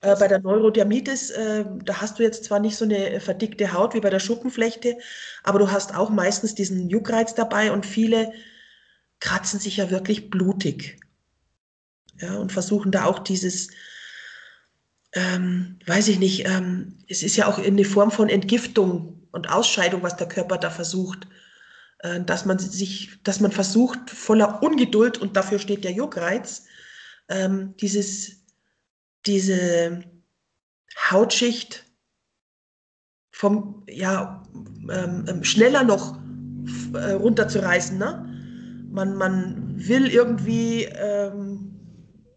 Äh, bei der Neurodermitis, äh, da hast du jetzt zwar nicht so eine verdickte Haut wie bei der Schuppenflechte, aber du hast auch meistens diesen Juckreiz dabei und viele kratzen sich ja wirklich blutig. Ja, und versuchen da auch dieses, ähm, weiß ich nicht, ähm, es ist ja auch eine Form von Entgiftung und Ausscheidung, was der Körper da versucht. Äh, dass man sich, dass man versucht, voller Ungeduld, und dafür steht der Juckreiz, ähm, dieses diese Hautschicht vom, ja, ähm, ähm, schneller noch äh, runterzureißen. Ne? Man, man will irgendwie ähm,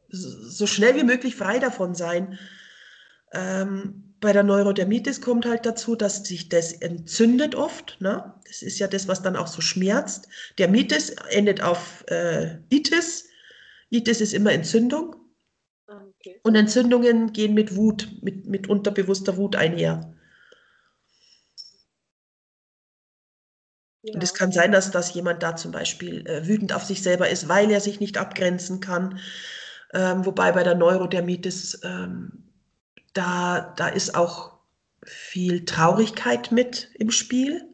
so schnell wie möglich frei davon sein. Ähm, bei der Neurodermitis kommt halt dazu, dass sich das entzündet oft. Ne? Das ist ja das, was dann auch so schmerzt. Dermitis endet auf äh, Itis. Itis ist immer Entzündung. Okay. Und Entzündungen gehen mit Wut, mit, mit unterbewusster Wut einher. Ja. Und es kann sein, dass, dass jemand da zum Beispiel äh, wütend auf sich selber ist, weil er sich nicht abgrenzen kann. Ähm, wobei bei der Neurodermitis, ähm, da, da ist auch viel Traurigkeit mit im Spiel.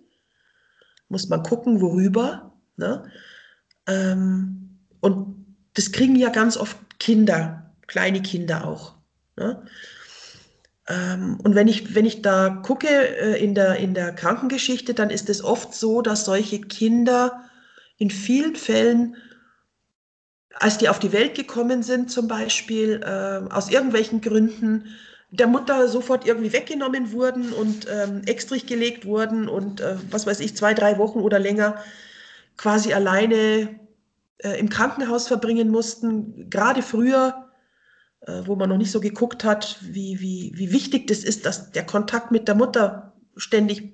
Muss man gucken, worüber. Ne? Ähm, und das kriegen ja ganz oft Kinder kleine Kinder auch. Ne? Ähm, und wenn ich, wenn ich da gucke äh, in, der, in der Krankengeschichte, dann ist es oft so, dass solche Kinder in vielen Fällen, als die auf die Welt gekommen sind, zum Beispiel, äh, aus irgendwelchen Gründen, der Mutter sofort irgendwie weggenommen wurden und ähm, extrich gelegt wurden und äh, was weiß ich, zwei, drei Wochen oder länger quasi alleine äh, im Krankenhaus verbringen mussten, gerade früher, wo man noch nicht so geguckt hat, wie, wie, wie wichtig das ist, dass der Kontakt mit der Mutter ständig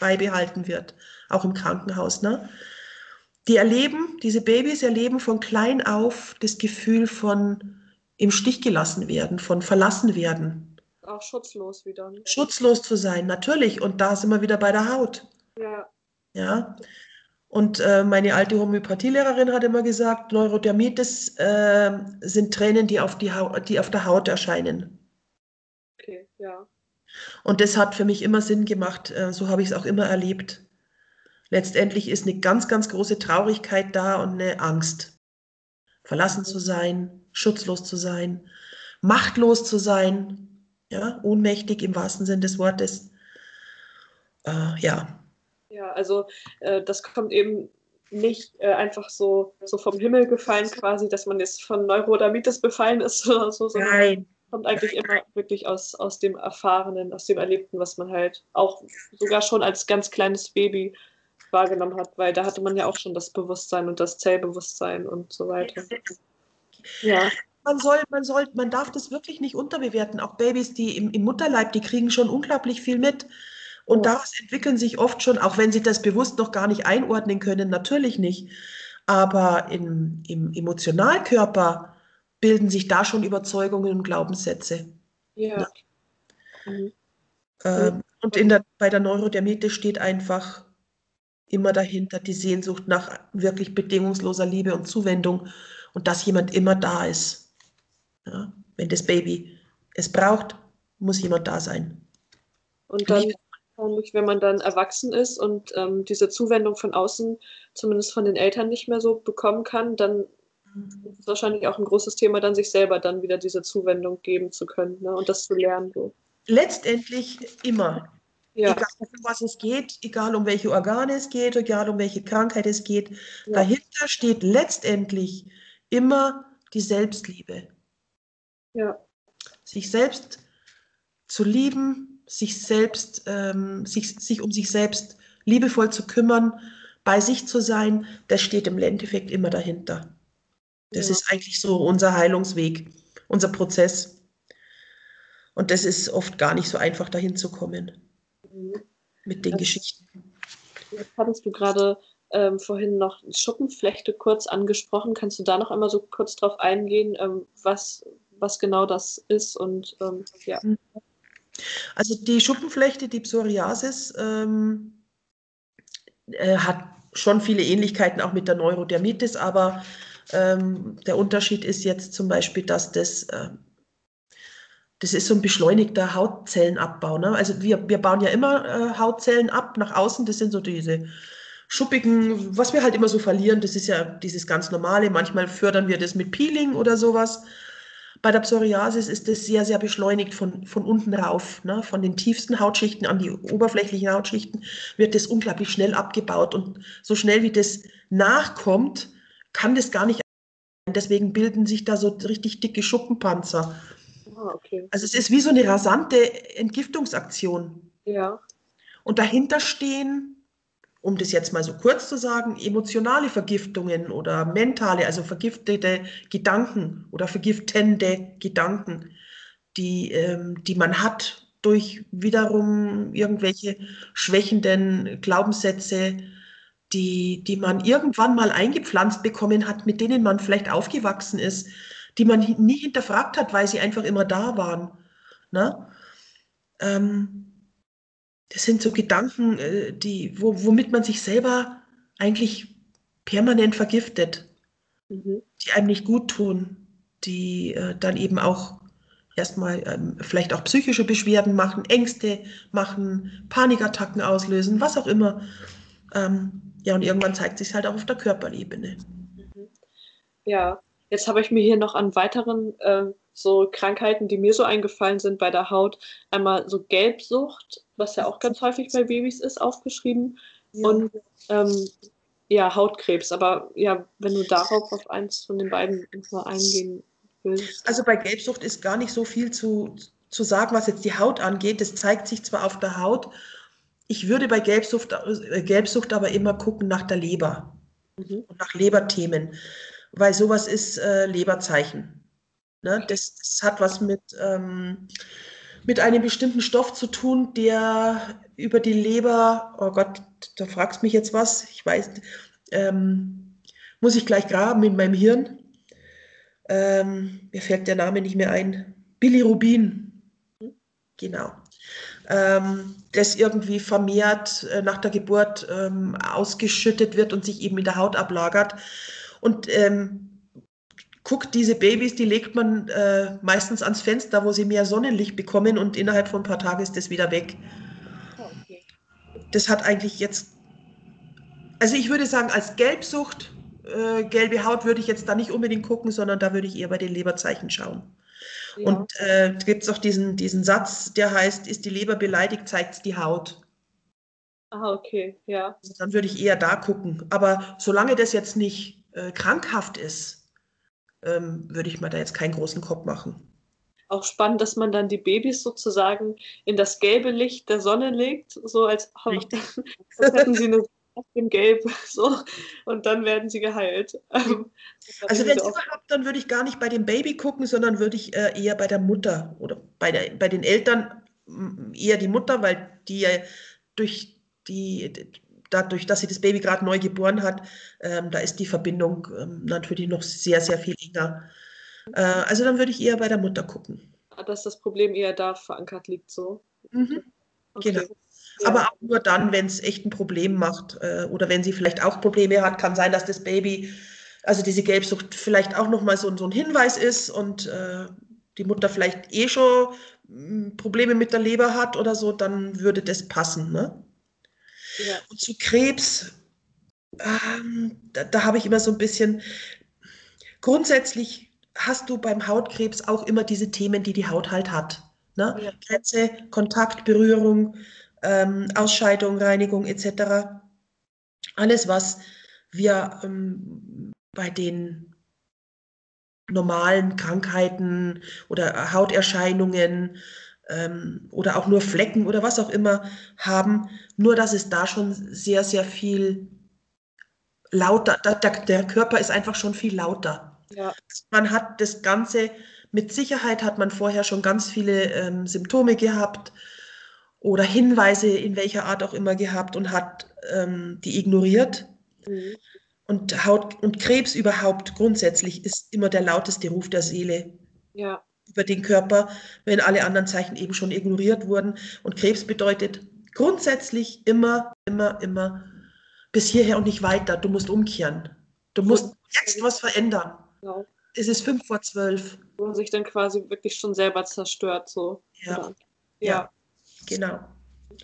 beibehalten wird, auch im Krankenhaus. Ne? Die erleben, diese Babys erleben von klein auf das Gefühl von im Stich gelassen werden, von verlassen werden. Auch schutzlos wieder. Ne? Schutzlos zu sein, natürlich. Und da sind wir wieder bei der Haut. Ja. Ja. Und äh, meine alte Homöopathielehrerin hat immer gesagt, Neurodermitis äh, sind Tränen, die auf, die, die auf der Haut erscheinen. Okay, ja. Und das hat für mich immer Sinn gemacht. Äh, so habe ich es auch immer erlebt. Letztendlich ist eine ganz, ganz große Traurigkeit da und eine Angst. Verlassen zu sein, schutzlos zu sein, machtlos zu sein, ja, ohnmächtig im wahrsten Sinn des Wortes. Äh, ja. Ja, also äh, das kommt eben nicht äh, einfach so, so vom Himmel gefallen quasi, dass man jetzt von Neurodermitis befallen ist oder so, sondern Nein. kommt eigentlich immer wirklich aus, aus dem Erfahrenen, aus dem Erlebten, was man halt auch sogar schon als ganz kleines Baby wahrgenommen hat, weil da hatte man ja auch schon das Bewusstsein und das Zellbewusstsein und so weiter. Ja. Man soll, man soll, man darf das wirklich nicht unterbewerten. Auch Babys, die im, im Mutterleib, die kriegen schon unglaublich viel mit. Und daraus entwickeln sich oft schon, auch wenn sie das bewusst noch gar nicht einordnen können, natürlich nicht. Aber im, im Emotionalkörper bilden sich da schon Überzeugungen und Glaubenssätze. Ja. Mhm. Ähm, und in der, bei der Neurodermitis steht einfach immer dahinter die Sehnsucht nach wirklich bedingungsloser Liebe und Zuwendung und dass jemand immer da ist. Ja, wenn das Baby es braucht, muss jemand da sein. Und dann wahrscheinlich, wenn man dann erwachsen ist und ähm, diese Zuwendung von außen, zumindest von den Eltern, nicht mehr so bekommen kann, dann ist es wahrscheinlich auch ein großes Thema, dann sich selber dann wieder diese Zuwendung geben zu können ne? und das zu lernen. So. Letztendlich immer. Ja. Egal um was es geht, egal um welche Organe es geht, egal um welche Krankheit es geht, ja. dahinter steht letztendlich immer die Selbstliebe. Ja. Sich selbst zu lieben, sich selbst, ähm, sich, sich um sich selbst liebevoll zu kümmern, bei sich zu sein, das steht im Endeffekt immer dahinter. Das ja. ist eigentlich so unser Heilungsweg, unser Prozess. Und das ist oft gar nicht so einfach, dahin zu kommen mit den das, Geschichten. Jetzt hattest du gerade ähm, vorhin noch Schuppenflechte kurz angesprochen. Kannst du da noch einmal so kurz drauf eingehen, ähm, was, was genau das ist und ähm, ja. Also die Schuppenflechte, die Psoriasis, ähm, äh, hat schon viele Ähnlichkeiten auch mit der Neurodermitis, aber ähm, der Unterschied ist jetzt zum Beispiel, dass das äh, das ist so ein beschleunigter Hautzellenabbau. Ne? Also wir, wir bauen ja immer äh, Hautzellen ab nach außen. Das sind so diese schuppigen, was wir halt immer so verlieren. Das ist ja dieses ganz normale. Manchmal fördern wir das mit Peeling oder sowas. Bei der Psoriasis ist das sehr, sehr beschleunigt von, von unten rauf. Ne? Von den tiefsten Hautschichten an die oberflächlichen Hautschichten wird das unglaublich schnell abgebaut. Und so schnell wie das nachkommt, kann das gar nicht. Deswegen bilden sich da so richtig dicke Schuppenpanzer. Ah, okay. Also es ist wie so eine rasante Entgiftungsaktion. Ja. Und dahinter stehen, um das jetzt mal so kurz zu sagen, emotionale Vergiftungen oder mentale, also vergiftete Gedanken oder vergiftende Gedanken, die, ähm, die man hat durch wiederum irgendwelche schwächenden Glaubenssätze, die, die man irgendwann mal eingepflanzt bekommen hat, mit denen man vielleicht aufgewachsen ist die man nie hinterfragt hat, weil sie einfach immer da waren. Ne? Ähm, das sind so Gedanken, äh, die, wo, womit man sich selber eigentlich permanent vergiftet, mhm. die einem nicht gut tun, die äh, dann eben auch erstmal ähm, vielleicht auch psychische Beschwerden machen, Ängste machen, Panikattacken auslösen, was auch immer. Ähm, ja, und irgendwann zeigt sich halt auch auf der Körperebene. Mhm. Ja, Jetzt habe ich mir hier noch an weiteren äh, so Krankheiten, die mir so eingefallen sind bei der Haut, einmal so Gelbsucht, was ja auch ganz häufig bei Babys ist, aufgeschrieben. Ja. Und ähm, ja, Hautkrebs. Aber ja, wenn du darauf auf eins von den beiden mal eingehen willst. Also bei Gelbsucht ist gar nicht so viel zu, zu sagen, was jetzt die Haut angeht. Das zeigt sich zwar auf der Haut. Ich würde bei Gelbsucht, äh, Gelbsucht aber immer gucken nach der Leber. mhm. und nach Leberthemen, weil sowas ist äh, Leberzeichen. Ne? Das, das, hat was mit, ähm, mit einem bestimmten Stoff zu tun, der über die Leber, oh Gott, da fragst mich jetzt was, ich weiß, ähm, muss ich gleich graben in meinem Hirn. Ähm, mir fällt der Name nicht mehr ein. Bilirubin. Genau. Ähm, das irgendwie vermehrt äh, nach der Geburt ähm, ausgeschüttet wird und sich eben in der Haut ablagert. Und ähm, guckt, diese Babys, die legt man äh, meistens ans Fenster, wo sie mehr Sonnenlicht bekommen und innerhalb von ein paar Tagen ist das wieder weg. Ah, das hat eigentlich jetzt, also ich würde sagen, als Gelbsucht, äh, gelbe Haut würde ich jetzt da nicht unbedingt gucken, sondern da würde ich eher bei den Leberzeichen schauen. Ja. Und äh, gibt es auch diesen, diesen Satz, der heißt, ist die Leber beleidigt, zeigt es die Haut. Ah, okay, ja. Also dann würde ich eher da gucken. Aber solange das jetzt nicht äh, krankhaft ist, ähm, würde ich mir da jetzt keinen großen Kopf machen. Auch spannend, dass man dann die Babys sozusagen in das gelbe Licht der Sonne legt, so als, als hätten sie eine dem Gelb so und dann werden sie geheilt. Ähm, also wenn es überhaupt, dann würde ich gar nicht bei dem Baby gucken, sondern würde ich äh, eher bei der Mutter oder bei, der, bei den Eltern eher die Mutter, weil die ja durch die dadurch, dass sie das Baby gerade neu geboren hat, ähm, da ist die Verbindung ähm, natürlich noch sehr, sehr viel enger. Äh, also dann würde ich eher bei der Mutter gucken. Dass das Problem eher da verankert liegt so. Mhm. Okay. Genau. Aber auch nur dann, wenn es echt ein Problem macht äh, oder wenn sie vielleicht auch Probleme hat, kann sein, dass das Baby, also diese Gelbsucht vielleicht auch nochmal so, so ein Hinweis ist und äh, die Mutter vielleicht eh schon hm, Probleme mit der Leber hat oder so, dann würde das passen. Ne? Ja. Und zu Krebs, ähm, da, da habe ich immer so ein bisschen, grundsätzlich hast du beim Hautkrebs auch immer diese Themen, die die Haut halt hat. Ne? Ja. Grenze, Kontakt, Berührung, ähm, Ausscheidung, Reinigung etc. Alles, was wir ähm, bei den normalen Krankheiten oder Hauterscheinungen ähm, oder auch nur Flecken oder was auch immer haben, nur dass es da schon sehr, sehr viel lauter, der, der Körper ist einfach schon viel lauter. Ja. Man hat das Ganze, mit Sicherheit hat man vorher schon ganz viele ähm, Symptome gehabt oder Hinweise in welcher Art auch immer gehabt und hat ähm, die ignoriert. Mhm. Und Haut und Krebs überhaupt grundsätzlich ist immer der lauteste Ruf der Seele ja. Über den Körper, wenn alle anderen Zeichen eben schon ignoriert wurden. Und Krebs bedeutet grundsätzlich immer, immer, immer bis hierher und nicht weiter. Du musst umkehren. Du musst jetzt was verändern. Ja. Es ist fünf vor zwölf. Wo man sich dann quasi wirklich schon selber zerstört. So. Ja. ja. ja. Genau.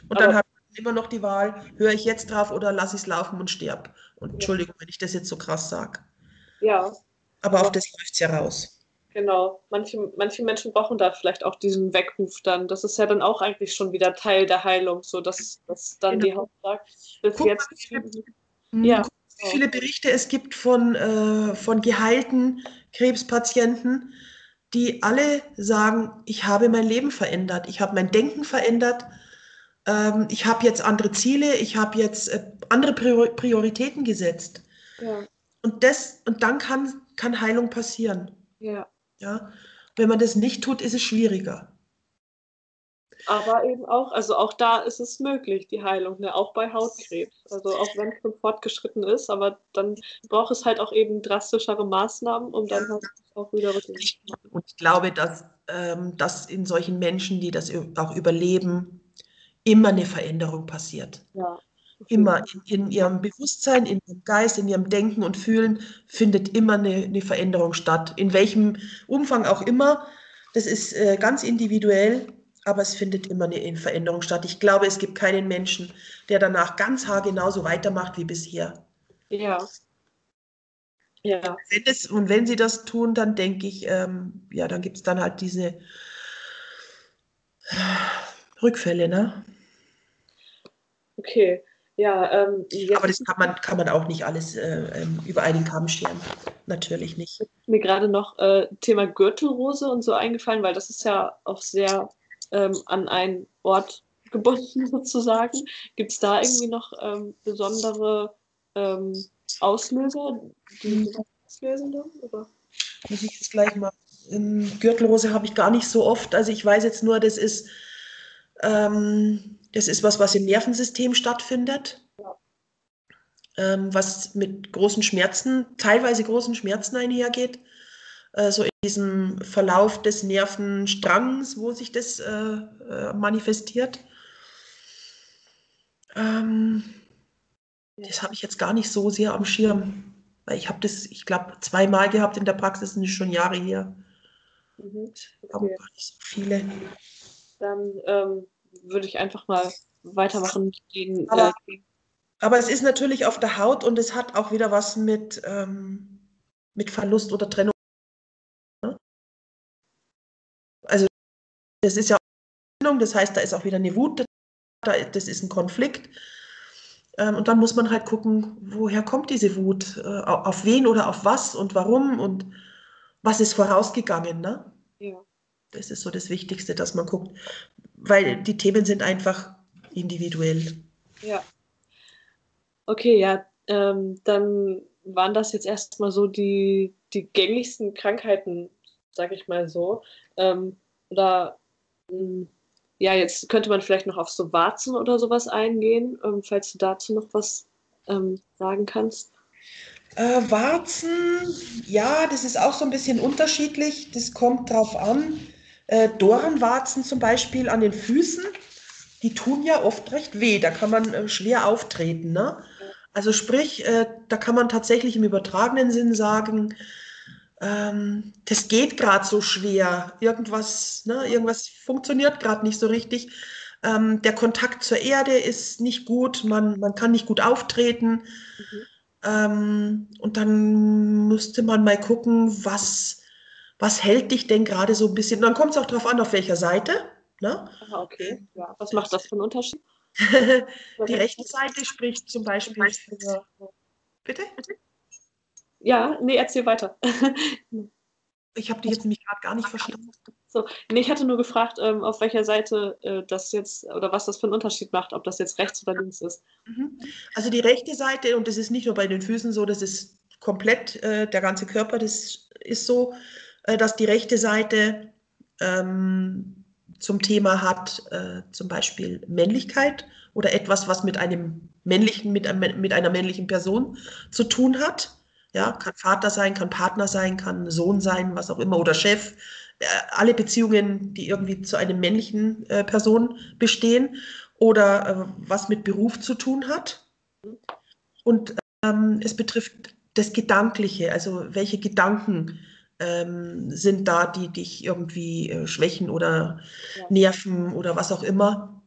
Und dann hat man immer noch die Wahl, höre ich jetzt drauf oder lasse ich es laufen und sterbe. Und Entschuldigung, wenn ich das jetzt so krass sage. Ja. Aber auf das läuft es ja raus. Genau. Manche, manche Menschen brauchen da vielleicht auch diesen Weckruf dann. Das ist ja dann auch eigentlich schon wieder Teil der Heilung, so dass, dass dann genau. die Haut sagt, bis Guck jetzt. Mal, wie, viele, hm, ja. wie viele Berichte es gibt von, äh, von geheilten Krebspatienten, die alle sagen, ich habe mein Leben verändert, ich habe mein Denken verändert, ähm, ich habe jetzt andere Ziele, ich habe jetzt äh, andere Prior Prioritäten gesetzt. Ja. Und, das, und dann kann, kann Heilung passieren. Ja. Ja? Wenn man das nicht tut, ist es schwieriger. Aber eben auch, also auch da ist es möglich, die Heilung, ne? auch bei Hautkrebs. Also auch wenn es schon fortgeschritten ist, aber dann braucht es halt auch eben drastischere Maßnahmen, um dann halt auch wieder rückgängig zu machen. Und ich glaube, dass, ähm, dass in solchen Menschen, die das auch überleben, immer eine Veränderung passiert. Ja. Immer in, in, ihrem Bewusstsein, in ihrem Geist, in ihrem Denken und Fühlen findet immer eine, eine Veränderung statt. In welchem Umfang auch immer. Das ist äh, ganz individuell aber es findet immer eine Veränderung statt. Ich glaube, es gibt keinen Menschen, der danach ganz haargenau so weitermacht wie bisher. Ja. Ja. Wenn es, und wenn sie das tun, dann denke ich, ähm, ja, dann gibt es dann halt diese Rückfälle, ne? Okay. Ja, ähm, aber das kann man, kann man auch nicht alles äh, ähm, über einen Kamm scheren. Natürlich nicht. Mir gerade noch äh, Thema Gürtelrose und so eingefallen, weil das ist ja auch sehr ähm, an einen Ort gebunden sozusagen. Gibt es da irgendwie noch ähm, besondere ähm, Auslöser, die mhm. auslösen? Oder? Muss ich jetzt gleich mal. Gürtelrose habe ich gar nicht so oft. Also ich weiß jetzt nur, das ist, ähm, das ist was, was im Nervensystem stattfindet. Ja. Ähm, was mit großen Schmerzen, teilweise großen Schmerzen einhergeht. Äh, so in diesem Verlauf des Nervenstrangs, wo sich das äh, äh manifestiert. Ähm, das habe ich jetzt gar nicht so sehr am Schirm. Weil ich habe das, ich glaube, zweimal gehabt in der Praxis, sind schon Jahre her. Mhm. Aber gar nicht so viele. Dann ähm, würde ich einfach mal weitermachen. Den, aber, äh, aber, es ist natürlich auf der Haut und es hat auch wieder was mit, ähm, mit Verlust oder Trennung. Also das ist ja das heißt, da ist auch wieder eine Wut, das ist ein Konflikt. Ähm, und dann muss man halt gucken, woher kommt diese Wut, äh, auf wen oder auf was und warum und was ist vorausgegangen. Ne? Ja. Das ist so das Wichtigste, dass man guckt, weil die Themen sind einfach individuell. Ja. Okay, ja, ähm, dann waren das jetzt erstmal so die, die gängigsten Krankheiten, sag ich mal so. Ähm, oder hm, ja, jetzt könnte man vielleicht noch auf so Warzen oder sowas eingehen, ähm, falls du dazu noch was ähm, sagen kannst. Äh, Warzen, ja, das ist auch so ein bisschen unterschiedlich. Das kommt drauf an. Äh, Dorenwarzen zum Beispiel an den Füßen, die tun ja oft recht weh. Da kann man äh, schwer auftreten. Ne? Also sprich, äh, da kann man tatsächlich im übertragenen Sinn sagen, ähm, das geht gerade so schwer. Irgendwas, ne, irgendwas funktioniert gerade nicht so richtig. Ähm, der Kontakt zur Erde ist nicht gut, man, man kann nicht gut auftreten. Mhm. Ähm, und dann müsste man mal gucken, was, was hält dich denn gerade so ein bisschen. Dann kommt es auch darauf an, auf welcher Seite. Ne? Aha, okay. Ja. Was macht das für einen Unterschied? Die rechte Seite spricht zum Beispiel für. Bitte? Ja, nee, erzähl weiter. ich habe dich jetzt nämlich gerade gar nicht verstanden. So, nee, ich hatte nur gefragt, ähm, auf welcher Seite äh, das jetzt oder was das für einen Unterschied macht, ob das jetzt rechts oder links ist. Mhm. Also die rechte Seite, und das ist nicht nur bei den Füßen so, das ist komplett äh, der ganze Körper, das ist so, äh, dass die rechte Seite ähm, zum Thema hat, äh, zum Beispiel Männlichkeit oder etwas, was mit einem männlichen, mit, einem, mit einer männlichen Person zu tun hat. Ja, kann Vater sein, kann Partner sein, kann Sohn sein, was auch immer, oder Chef. Äh, alle Beziehungen, die irgendwie zu einer männlichen äh, Person bestehen oder äh, was mit Beruf zu tun hat. Und ähm, es betrifft das Gedankliche, also welche Gedanken ähm, sind da, die dich irgendwie äh, schwächen oder ja. nerven oder was auch immer.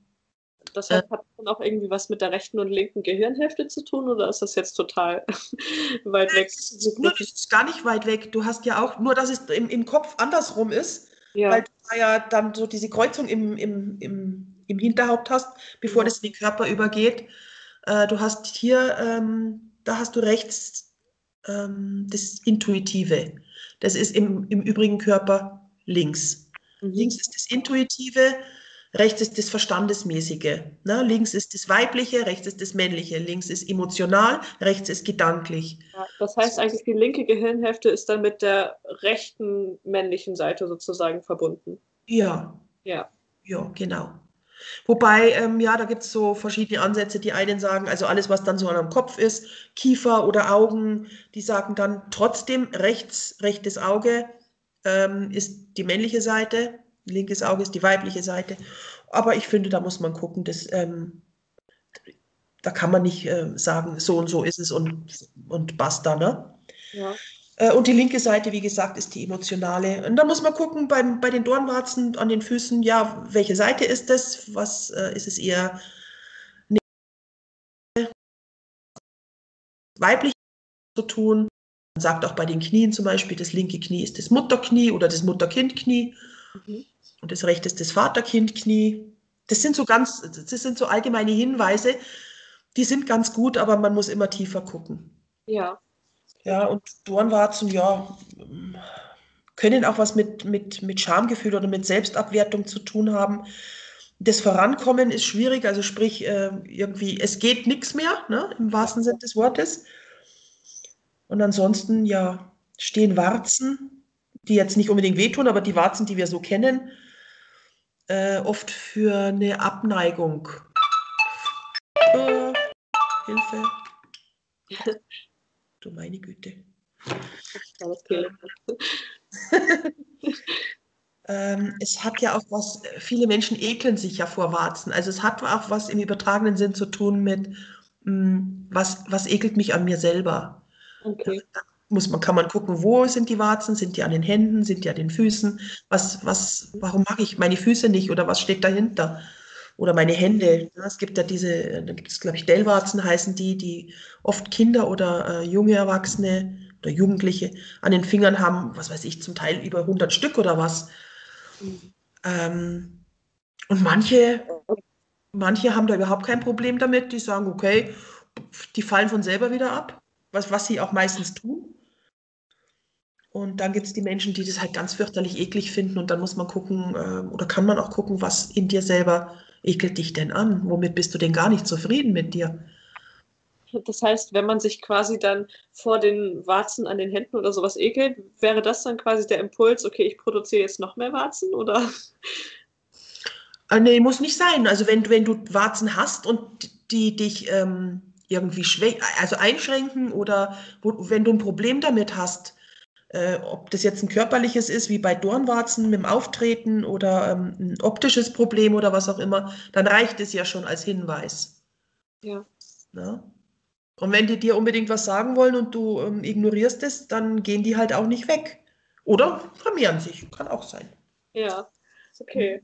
Das heißt, hat das auch irgendwie was mit der rechten und linken Gehirnhälfte zu tun oder ist das jetzt total weit weg? Das ist, das ist gar nicht weit weg. Du hast ja auch, nur dass es im, im Kopf andersrum ist, ja. weil du ja dann so diese Kreuzung im, im, im, im Hinterhaupt hast, bevor ja. das in den Körper übergeht. Äh, du hast hier, ähm, da hast du rechts ähm, das Intuitive. Das ist im, im übrigen Körper links. Mhm. Links ist das Intuitive, Rechts ist das Verstandesmäßige, ne? links ist das Weibliche, rechts ist das Männliche, links ist emotional, rechts ist gedanklich. Ja, das heißt eigentlich, die linke Gehirnhälfte ist dann mit der rechten männlichen Seite sozusagen verbunden. Ja. Ja. Ja, genau. Wobei, ähm, ja, da gibt es so verschiedene Ansätze. Die einen sagen, also alles, was dann so an am Kopf ist, Kiefer oder Augen, die sagen dann trotzdem rechts, rechtes Auge ähm, ist die männliche Seite, linkes Auge ist die weibliche Seite. Aber ich finde, da muss man gucken, dass, ähm, da kann man nicht äh, sagen, so und so ist es und, und basta. Ne? Ja. Äh, und die linke Seite, wie gesagt, ist die emotionale. Und da muss man gucken, beim, bei den Dornwarzen an den Füßen, ja, welche Seite ist das? Was äh, ist es eher weiblich zu tun? Man sagt auch bei den Knien zum Beispiel, das linke Knie ist das Mutterknie oder das Mutter-Kind-Knie. Mhm. Und das rechte ist das Vater-Kind-Knie. Das sind so ganz, das sind so allgemeine Hinweise, die sind ganz gut, aber man muss immer tiefer gucken. Ja. Ja, und Dornwarzen, ja, können auch was mit, mit, mit Schamgefühl oder mit Selbstabwertung zu tun haben. Das Vorankommen ist schwierig, also sprich, äh, irgendwie, es geht nichts mehr, ne, im wahrsten Sinne des Wortes. Und ansonsten, ja, stehen Warzen, die jetzt nicht unbedingt wehtun, aber die Warzen, die wir so kennen, äh, oft für eine Abneigung. Oh, Hilfe. Du meine Güte. ähm, es hat ja auch was, viele Menschen ekeln sich ja vor Warzen. Also es hat auch was im übertragenen Sinn zu tun mit, mh, hm, was, was ekelt mich an mir selber. Okay. Da muss man, kann man gucken, wo sind die Warzen? Sind die an den Händen? Sind die an den Füßen? Was, was, warum mag ich meine Füße nicht oder was steht dahinter? Oder meine Hände. Es gibt ja diese, da gibt es, glaube ich, Dellwarzen heißen die, die oft Kinder oder äh, junge Erwachsene oder Jugendliche an den Fingern haben, was weiß ich, zum Teil über 100 Stück oder was. Ähm, und manche, manche haben da überhaupt kein Problem damit, die sagen, okay, die fallen von selber wieder ab, was, was sie auch meistens tun. Und dann gibt es die Menschen, die das halt ganz fürchterlich eklig finden und dann muss man gucken, äh, oder kann man auch gucken, was in dir selber ekelt dich denn an? Womit bist du denn gar nicht zufrieden mit dir? Das heißt, wenn man sich quasi dann vor den Warzen an den Händen oder sowas ekelt, wäre das dann quasi der Impuls, okay, ich produziere jetzt noch mehr Warzen oder? Äh, nee, muss nicht sein. Also wenn, wenn du Warzen hast und die dich ähm, irgendwie schwäch also einschränken oder wo, wenn du ein Problem damit hast, äh, ob das jetzt ein körperliches ist, wie bei Dornwarzen mit dem Auftreten oder ähm, ein optisches Problem oder was auch immer, dann reicht es ja schon als Hinweis. Ja. ja? Und wenn die dir unbedingt was sagen wollen und du ähm, ignorierst es, dann gehen die halt auch nicht weg. Oder vermehren sich, kann auch sein. Ja, okay.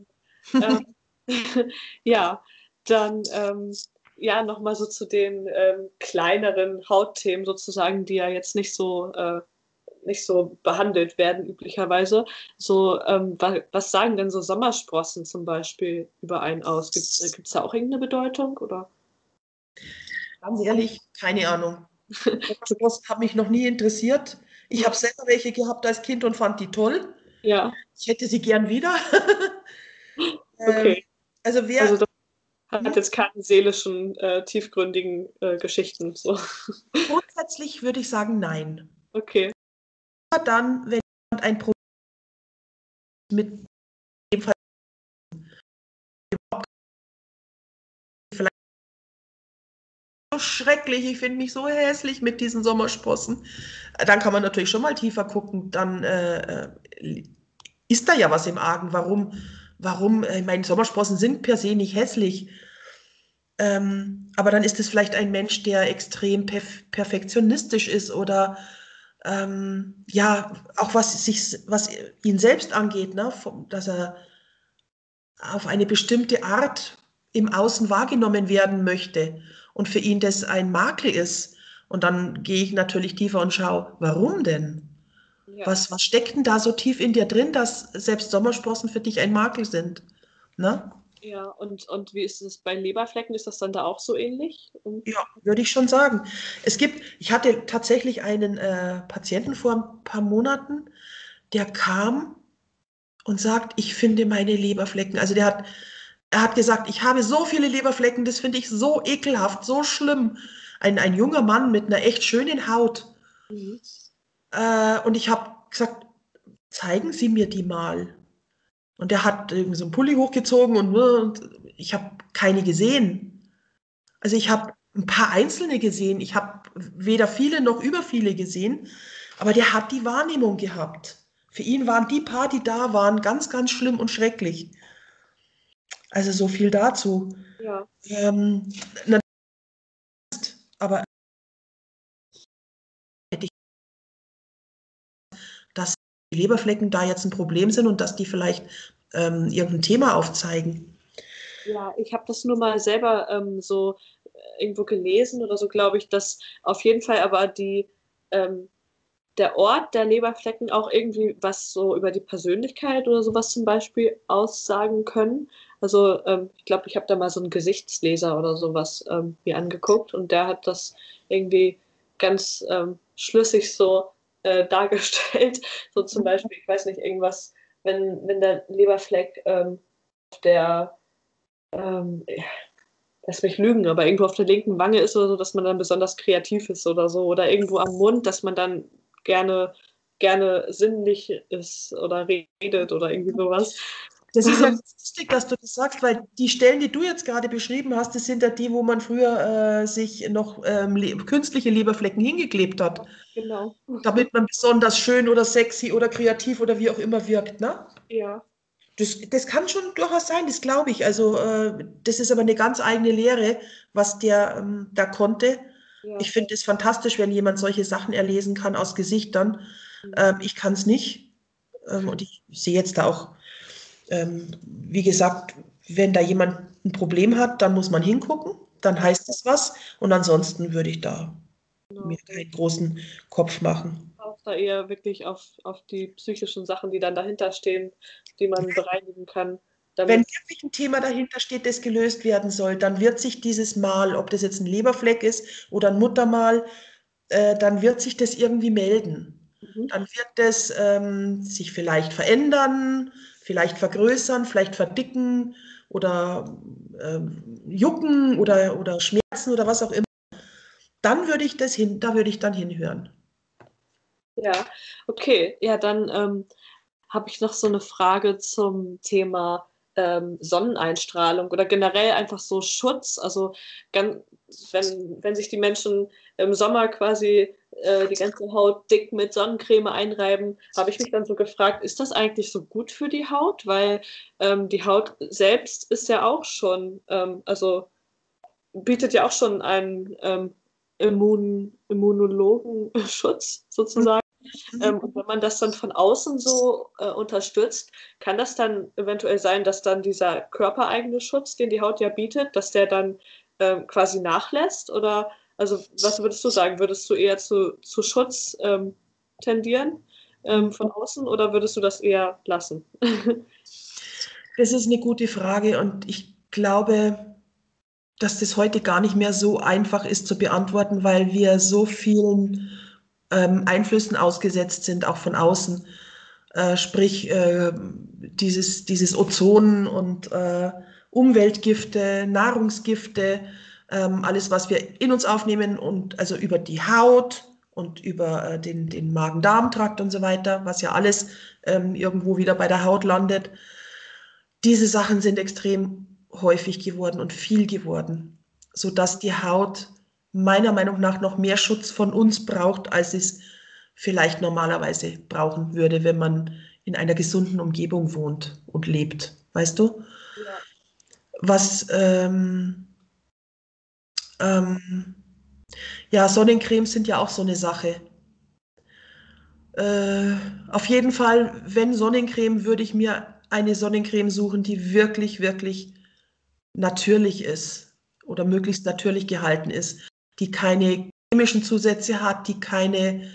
ähm, ja, dann ähm, ja nochmal so zu den ähm, kleineren Hautthemen sozusagen, die ja jetzt nicht so äh, nicht so behandelt werden üblicherweise. So, ähm, was sagen denn so Sommersprossen zum Beispiel über einen aus? Gibt es äh, da auch irgendeine Bedeutung? Oder? Ganz ehrlich, keine Ahnung. Sommersprossen haben mich noch nie interessiert. Ich habe selber welche gehabt als Kind und fand die toll. Ja. Ich hätte sie gern wieder. okay. Ähm, also wer. Also hat jetzt keine seelischen, äh, tiefgründigen äh, Geschichten. So. Grundsätzlich würde ich sagen, nein. Okay dann, wenn jemand ein Problem mit dem Fall vielleicht so schrecklich, ich finde mich so hässlich mit diesen Sommersprossen, dann kann man natürlich schon mal tiefer gucken, dann äh, äh ist da ja was im Argen. Warum, warum, äh, ich meine, Sommersprossen sind per se nicht hässlich. Ähm, aber dann ist es vielleicht ein Mensch, der extrem perf perfektionistisch ist oder ähm, ja, auch was, sich, was ihn selbst angeht, ne, dass er auf eine bestimmte Art im Außen wahrgenommen werden möchte und für ihn das ein Makel ist. Und dann gehe ich natürlich tiefer und schaue, warum denn? Ja. Was, was steckt denn da so tief in dir drin, dass selbst Sommersprossen für dich ein Makel sind? Ne? Ja, und, und wie ist es bei Leberflecken? Ist das dann da auch so ähnlich? Und ja, würde ich schon sagen. Es gibt, ich hatte tatsächlich einen äh, Patienten vor ein paar Monaten, der kam und sagt, ich finde meine Leberflecken. Also der hat, er hat gesagt, ich habe so viele Leberflecken, das finde ich so ekelhaft, so schlimm. Ein, ein junger Mann mit einer echt schönen Haut. Mhm. Äh, und ich habe gesagt, zeigen Sie mir die mal. Und der hat irgendwie so einen Pulli hochgezogen und, ne, und ich habe keine gesehen. Also ich habe ein paar einzelne gesehen. Ich habe weder viele noch über viele gesehen. Aber der hat die Wahrnehmung gehabt. Für ihn waren die paar, die da waren, ganz, ganz schlimm und schrecklich. Also so viel dazu. Ja. Ähm, aber dass die Leberflecken da jetzt ein Problem sind und dass die vielleicht ähm, irgendein Thema aufzeigen. Ja, ich habe das nur mal selber ähm, so äh, irgendwo gelesen oder so, glaube ich, dass auf jeden Fall aber die, ähm, der Ort der Leberflecken auch irgendwie was so über die Persönlichkeit oder sowas zum Beispiel aussagen können. Also ähm, ich glaube, ich habe da mal so einen Gesichtsleser oder sowas ähm, mir angeguckt und der hat das irgendwie ganz ähm, schlüssig so äh, dargestellt. So zum. Beispiel, ich weiß nicht, irgendwas, wenn, wenn der Leberfleck ähm, der, ähm, lass mich lügen, aber irgendwo auf der linken Wange ist oder so, dass man dann besonders kreativ ist oder so. Oder irgendwo am Mund, dass man dann gerne, gerne sinnlich ist oder redet oder irgendwie sowas. Das ist ja lustig, dass du das sagst, weil die Stellen, die du jetzt gerade beschrieben hast, das sind ja die, wo man früher äh, sich noch ähm, künstliche Leberflecken hingeklebt hat. Genau. Damit man besonders schön oder sexy oder kreativ oder wie auch immer wirkt, ne? Ja. Das, das kann schon durchaus sein, das glaube ich. Also äh, das ist aber eine ganz eigene Lehre, was der ähm, da konnte. Ja. Ich finde es fantastisch, wenn jemand solche Sachen erlesen kann aus Gesichtern. Mhm. Ähm, ich kann es nicht. Ähm, und ich sehe jetzt da auch ähm, wie gesagt, wenn da jemand ein Problem hat, dann muss man hingucken, dann heißt es was und ansonsten würde ich da genau. mir keinen großen Kopf machen. Auch da eher wirklich auf, auf die psychischen Sachen, die dann dahinter stehen, die man bereinigen kann. Wenn wirklich ein Thema dahinter steht, das gelöst werden soll, dann wird sich dieses Mal, ob das jetzt ein Leberfleck ist oder ein Muttermal, äh, dann wird sich das irgendwie melden. Mhm. Dann wird das ähm, sich vielleicht verändern, vielleicht vergrößern, vielleicht verdicken oder äh, jucken oder, oder schmerzen oder was auch immer, dann würde ich das hin, da würde ich dann hinhören. Ja, okay. Ja, dann ähm, habe ich noch so eine Frage zum Thema ähm, Sonneneinstrahlung oder generell einfach so Schutz. Also wenn, wenn sich die Menschen im Sommer quasi äh, die ganze Haut dick mit Sonnencreme einreiben, habe ich mich dann so gefragt, ist das eigentlich so gut für die Haut? Weil ähm, die Haut selbst ist ja auch schon, ähm, also bietet ja auch schon einen ähm, Immun, Immunologenschutz sozusagen. Mhm. Ähm, und wenn man das dann von außen so äh, unterstützt, kann das dann eventuell sein, dass dann dieser körpereigene Schutz, den die Haut ja bietet, dass der dann ähm, quasi nachlässt? Oder also was würdest du sagen? Würdest du eher zu, zu Schutz ähm, tendieren ähm, von außen oder würdest du das eher lassen? das ist eine gute Frage und ich glaube, dass das heute gar nicht mehr so einfach ist zu beantworten, weil wir so vielen ähm, Einflüssen ausgesetzt sind, auch von außen. Äh, sprich, äh, dieses, dieses Ozon und äh, Umweltgifte, Nahrungsgifte, ähm, alles, was wir in uns aufnehmen und also über die Haut und über äh, den, den Magen-Darm-Trakt und so weiter, was ja alles ähm, irgendwo wieder bei der Haut landet. Diese Sachen sind extrem häufig geworden und viel geworden, sodass die Haut meiner Meinung nach noch mehr Schutz von uns braucht, als es vielleicht normalerweise brauchen würde, wenn man in einer gesunden Umgebung wohnt und lebt. Weißt du? Ja. Was ähm, ähm, ja, Sonnencremes sind ja auch so eine Sache. Äh, auf jeden Fall, wenn Sonnencreme, würde ich mir eine Sonnencreme suchen, die wirklich, wirklich natürlich ist oder möglichst natürlich gehalten ist, die keine chemischen Zusätze hat, die keine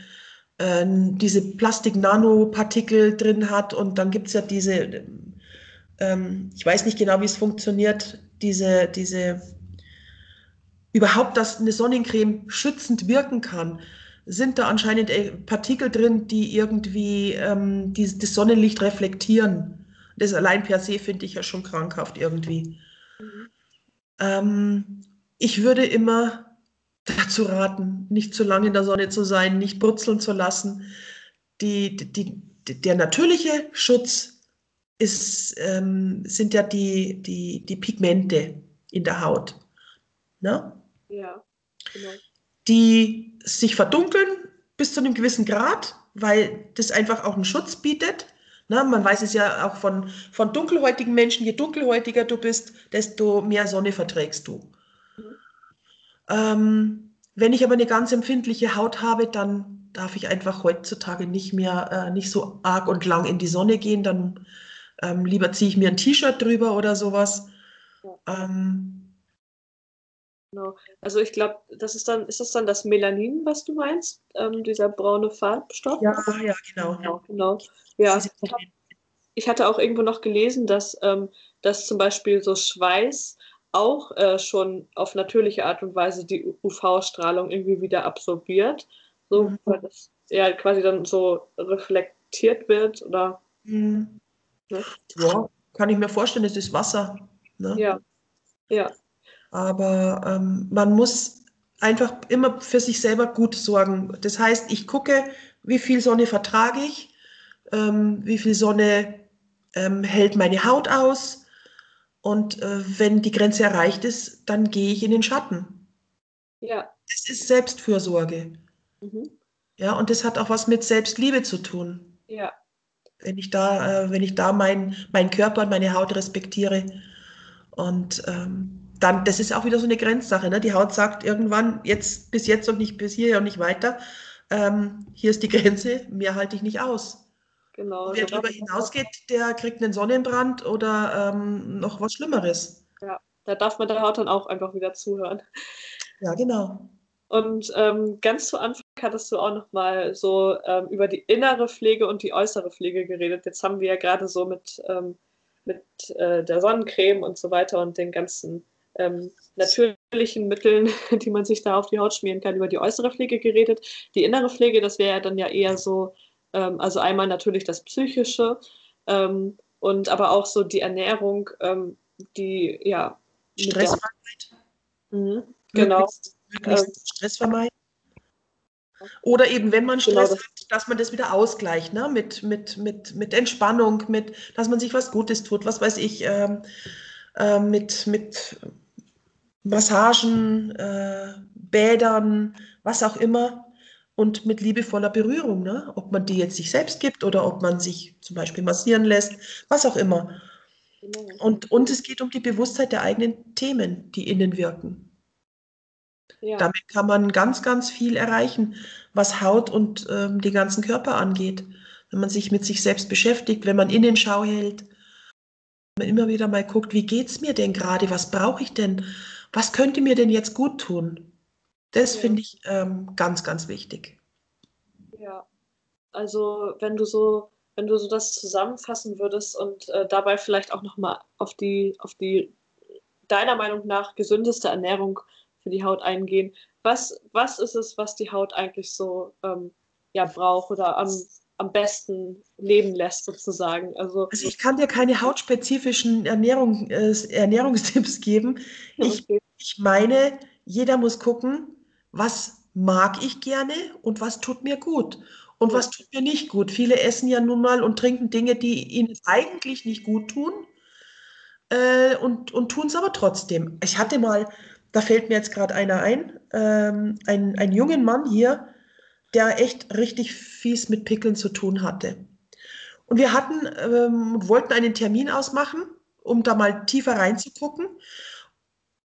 äh, diese Plastik-Nanopartikel drin hat und dann gibt es ja diese, ähm, ich weiß nicht genau, wie es funktioniert, diese, diese überhaupt, dass eine Sonnencreme schützend wirken kann, sind da anscheinend äh, Partikel drin, die irgendwie ähm, die, das Sonnenlicht reflektieren. Das allein per se finde ich ja schon krankhaft irgendwie. Ähm, ich würde immer dazu raten, nicht zu lange in der Sonne zu sein, nicht brutzeln zu lassen. Die, die, der natürliche Schutz ist, ähm, sind ja die, die, die Pigmente in der Haut. Ne? Ja, genau. Die sich verdunkeln bis zu einem gewissen Grad, weil das einfach auch einen Schutz bietet. Ne? Man weiß es ja auch von, von dunkelhäutigen Menschen, je dunkelhäutiger du bist, desto mehr Sonne verträgst du. Mhm. Ähm, wenn ich aber eine ganz empfindliche Haut habe, dann darf ich einfach heutzutage nicht mehr, äh, nicht so arg und lang in die Sonne gehen. Dann ähm, lieber ziehe ich mir ein T-Shirt drüber oder sowas. Ja. Ähm, Genau. Also ich glaube, das ist dann, ist das dann das Melanin, was du meinst? Ähm, dieser braune Farbstoff? Ja, ja, genau. Genau, genau. Ja, ich hatte auch irgendwo noch gelesen, dass, ähm, dass zum Beispiel so Schweiß auch äh, schon auf natürliche Art und Weise die UV-Strahlung irgendwie wieder absorbiert. So, mhm. weil das ja quasi dann so reflektiert wird oder. Mhm. Ne? Ja, kann ich mir vorstellen, es ist Wasser. Ne? Ja, ja. Aber ähm, man muss einfach immer für sich selber gut sorgen. Das heißt, ich gucke, wie viel Sonne vertrage ich, ähm, wie viel Sonne ähm, hält meine Haut aus. Und äh, wenn die Grenze erreicht ist, dann gehe ich in den Schatten. Ja. Das ist Selbstfürsorge. Mhm. Ja, und das hat auch was mit Selbstliebe zu tun. Ja. Wenn ich da, äh, wenn ich da meinen mein Körper und meine Haut respektiere. Und ähm, dann, das ist auch wieder so eine Grenzsache. Ne? Die Haut sagt irgendwann, jetzt bis jetzt und nicht bis hier und nicht weiter. Ähm, hier ist die Grenze, mehr halte ich nicht aus. Genau. Wer darüber hinausgeht, der kriegt einen Sonnenbrand oder ähm, noch was Schlimmeres. Ja, da darf man der Haut dann auch einfach wieder zuhören. Ja, genau. Und ähm, ganz zu Anfang hattest du auch noch mal so ähm, über die innere Pflege und die äußere Pflege geredet. Jetzt haben wir ja gerade so mit, ähm, mit äh, der Sonnencreme und so weiter und den ganzen ähm, natürlichen Mitteln, die man sich da auf die Haut schmieren kann, über die äußere Pflege geredet. Die innere Pflege, das wäre ja dann ja eher so ähm, also einmal natürlich das Psychische ähm, und aber auch so die Ernährung, ähm, die ja. Stressfreiheit. Mhm, genau. Möglichst, ähm, Stress vermeiden. Oder eben, wenn man genau Stress genau, hat, dass man das wieder ausgleicht, ne? mit, mit, mit, mit Entspannung, mit, dass man sich was Gutes tut, was weiß ich, ähm, äh, mit, mit Massagen, äh, Bädern, was auch immer und mit liebevoller Berührung, ne? ob man die jetzt sich selbst gibt oder ob man sich zum Beispiel massieren lässt, was auch immer. Genau. Und, und es geht um die Bewusstheit der eigenen Themen, die innen wirken. Ja. Damit kann man ganz, ganz viel erreichen, was Haut und ähm, den ganzen Körper angeht. Wenn man sich mit sich selbst beschäftigt, wenn man Innenschau hält, wenn man immer wieder mal guckt, wie geht es mir denn gerade, was brauche ich denn, was könnte mir denn jetzt gut tun? Das ja. finde ich ähm, ganz, ganz wichtig. Ja, also wenn du so, wenn du so das zusammenfassen würdest und äh, dabei vielleicht auch nochmal auf die, auf die deiner Meinung nach gesündeste Ernährung für die Haut eingehen. Was, was ist es, was die Haut eigentlich so ähm, ja, braucht oder am, am besten leben lässt, sozusagen? Also, also ich kann dir keine hautspezifischen Ernährung, äh, Ernährungstipps geben. Ich, okay. Ich meine, jeder muss gucken, was mag ich gerne und was tut mir gut und was tut mir nicht gut. Viele essen ja nun mal und trinken Dinge, die ihnen eigentlich nicht gut tun äh, und, und tun es aber trotzdem. Ich hatte mal, da fällt mir jetzt gerade einer ein, ähm, ein, einen jungen Mann hier, der echt richtig fies mit Pickeln zu tun hatte. Und wir hatten, ähm, wollten einen Termin ausmachen, um da mal tiefer reinzugucken.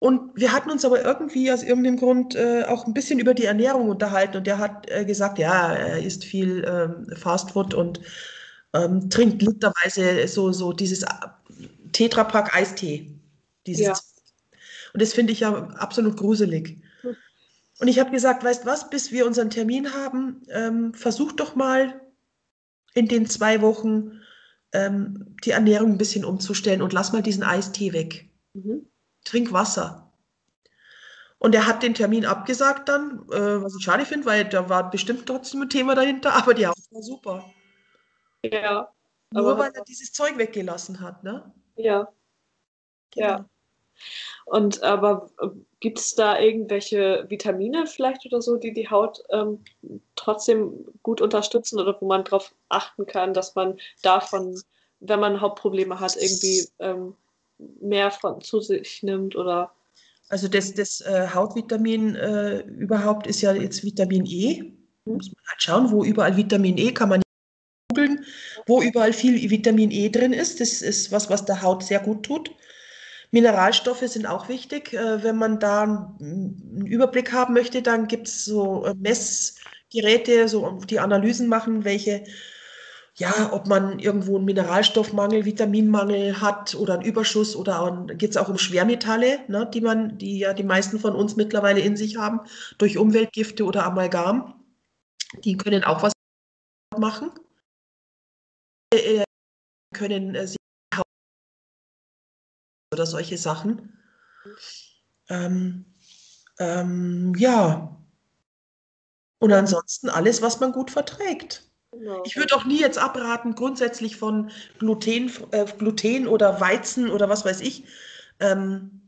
Und wir hatten uns aber irgendwie aus irgendeinem Grund äh, auch ein bisschen über die Ernährung unterhalten. Und der hat äh, gesagt, ja, er isst viel ähm, Fastfood und ähm, trinkt literweise so, so dieses Tetrapack Eistee. Dieses ja. Und das finde ich ja absolut gruselig. Und ich habe gesagt, weißt was, bis wir unseren Termin haben, ähm, versuch doch mal in den zwei Wochen ähm, die Ernährung ein bisschen umzustellen und lass mal diesen Eistee weg. Mhm trink Wasser. Und er hat den Termin abgesagt dann, äh, was ich schade finde, weil da war bestimmt trotzdem ein Thema dahinter, aber die Haut war super. Ja. Nur weil er dieses Zeug weggelassen hat, ne? Ja. Genau. Ja. Und aber äh, gibt es da irgendwelche Vitamine vielleicht oder so, die die Haut ähm, trotzdem gut unterstützen oder wo man darauf achten kann, dass man davon, wenn man Hauptprobleme hat, irgendwie ähm, mehr von zu sich nimmt oder. Also das, das äh, Hautvitamin äh, überhaupt ist ja jetzt Vitamin E. Mhm. Muss man halt schauen, wo überall Vitamin E kann man googeln, wo überall viel Vitamin E drin ist. Das ist was, was der Haut sehr gut tut. Mineralstoffe sind auch wichtig. Äh, wenn man da einen Überblick haben möchte, dann gibt es so äh, Messgeräte, so, die Analysen machen, welche ja, ob man irgendwo einen Mineralstoffmangel, Vitaminmangel hat oder einen Überschuss oder geht es auch um Schwermetalle, ne, die man, die ja die meisten von uns mittlerweile in sich haben, durch Umweltgifte oder Amalgam. Die können auch was machen. Äh, können äh, oder solche Sachen. Ähm, ähm, ja. Und ansonsten alles, was man gut verträgt. Genau. Ich würde auch nie jetzt abraten, grundsätzlich von Gluten, äh, Gluten oder Weizen oder was weiß ich. Ähm,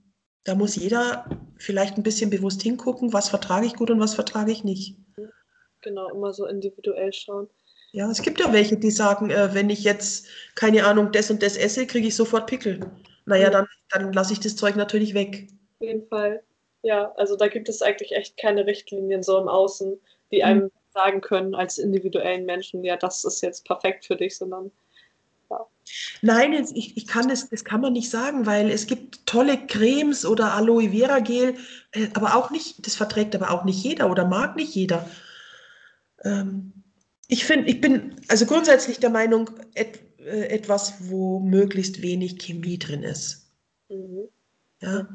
Da muss jeder vielleicht ein bisschen bewusst hingucken, was vertrage ich gut und was vertrage ich nicht. Genau, immer so individuell schauen. Ja, es gibt ja welche, die sagen, äh, wenn ich jetzt, keine Ahnung, das und das esse, kriege ich sofort Pickel. Naja, dann, dann lasse ich das Zeug natürlich weg. Auf jeden Fall. Ja, also da gibt es eigentlich echt keine Richtlinien so im Außen, die einem mhm. Sagen können als individuellen Menschen, ja, das ist jetzt perfekt für dich, sondern ja. Nein, ich, ich kann das, das kann man nicht sagen, weil es gibt tolle Cremes oder Aloe Vera Gel, äh, aber auch nicht, das verträgt aber auch nicht jeder oder mag nicht jeder. Ähm, ich finde, ich bin also grundsätzlich der Meinung, et, äh, etwas, wo möglichst wenig Chemie drin ist. Mhm. Ja.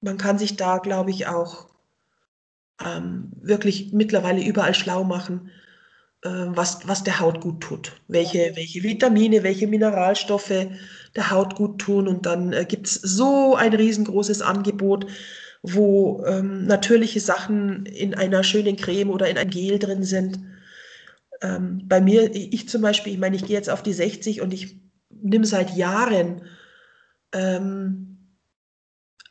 Man kann sich da, glaube ich, auch ähm, wirklich mittlerweile überall schlau machen, äh, was, was der Haut gut tut. Welche, welche Vitamine, welche Mineralstoffe der Haut gut tun. Und dann äh, gibt es so ein riesengroßes Angebot, wo ähm, natürliche Sachen in einer schönen Creme oder in ein Gel drin sind. Ähm, bei mir, ich zum Beispiel, ich meine, ich gehe jetzt auf die 60 und ich nehme seit Jahren ähm,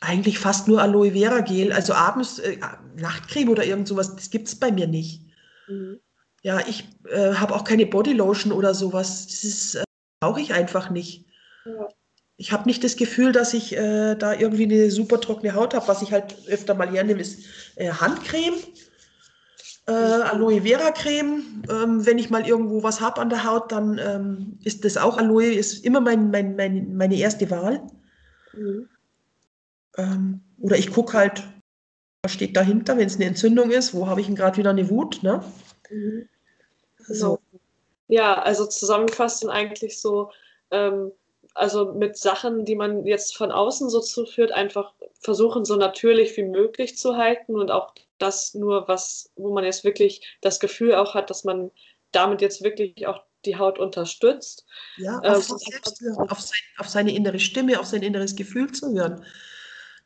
eigentlich fast nur Aloe Vera Gel, also abends äh, Nachtcreme oder irgend sowas, das gibt es bei mir nicht. Mhm. Ja, ich äh, habe auch keine Bodylotion oder sowas, das äh, brauche ich einfach nicht. Ja. Ich habe nicht das Gefühl, dass ich äh, da irgendwie eine super trockene Haut habe. Was ich halt öfter mal hernehme, ist äh, Handcreme, äh, Aloe Vera Creme. Ähm, wenn ich mal irgendwo was habe an der Haut, dann ähm, ist das auch Aloe, ist immer mein, mein, mein meine erste Wahl. Mhm. Ähm, oder ich gucke halt, was steht dahinter, wenn es eine Entzündung ist, wo habe ich denn gerade wieder eine Wut, ne? Mhm. So. Ja, also zusammengefasst sind eigentlich so, ähm, also mit Sachen, die man jetzt von außen so zuführt, einfach versuchen, so natürlich wie möglich zu halten und auch das nur, was, wo man jetzt wirklich das Gefühl auch hat, dass man damit jetzt wirklich auch die Haut unterstützt. Ja, auf, ähm, selbst, auf, sein, auf seine innere Stimme, auf sein inneres Gefühl zu hören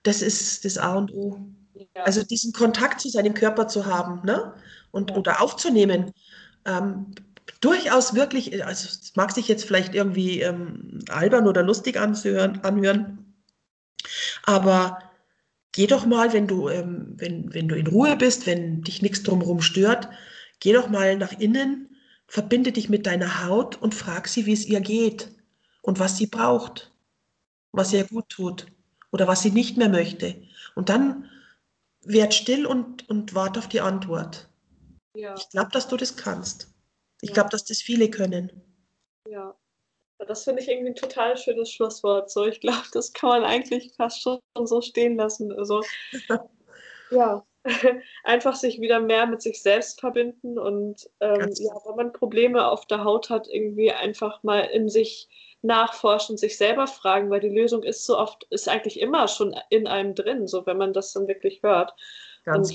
das ist das A und O. Ja. Also diesen Kontakt zu seinem Körper zu haben ne? und, ja. oder aufzunehmen. Ähm, durchaus wirklich, also es mag sich jetzt vielleicht irgendwie ähm, albern oder lustig anzuhören, anhören, aber geh doch mal, wenn du, ähm, wenn, wenn du in Ruhe bist, wenn dich nichts drumherum stört, geh doch mal nach innen, verbinde dich mit deiner Haut und frag sie, wie es ihr geht und was sie braucht, was ihr gut tut oder was sie nicht mehr möchte. Und dann werd still und, und warte auf die Antwort. Ja. Ich glaube, dass du das kannst. Ich ja. glaube, dass das viele können. Ja. Das finde ich irgendwie ein total schönes Schlusswort. So, ich glaube, das kann man eigentlich fast schon so stehen lassen. Also, ja, einfach sich wieder mehr mit sich selbst verbinden und ähm, ja, wenn man Probleme auf der Haut hat, irgendwie einfach mal in sich nachforschen, sich selber fragen, weil die Lösung ist so oft, ist eigentlich immer schon in einem drin, so wenn man das dann wirklich hört. Ganz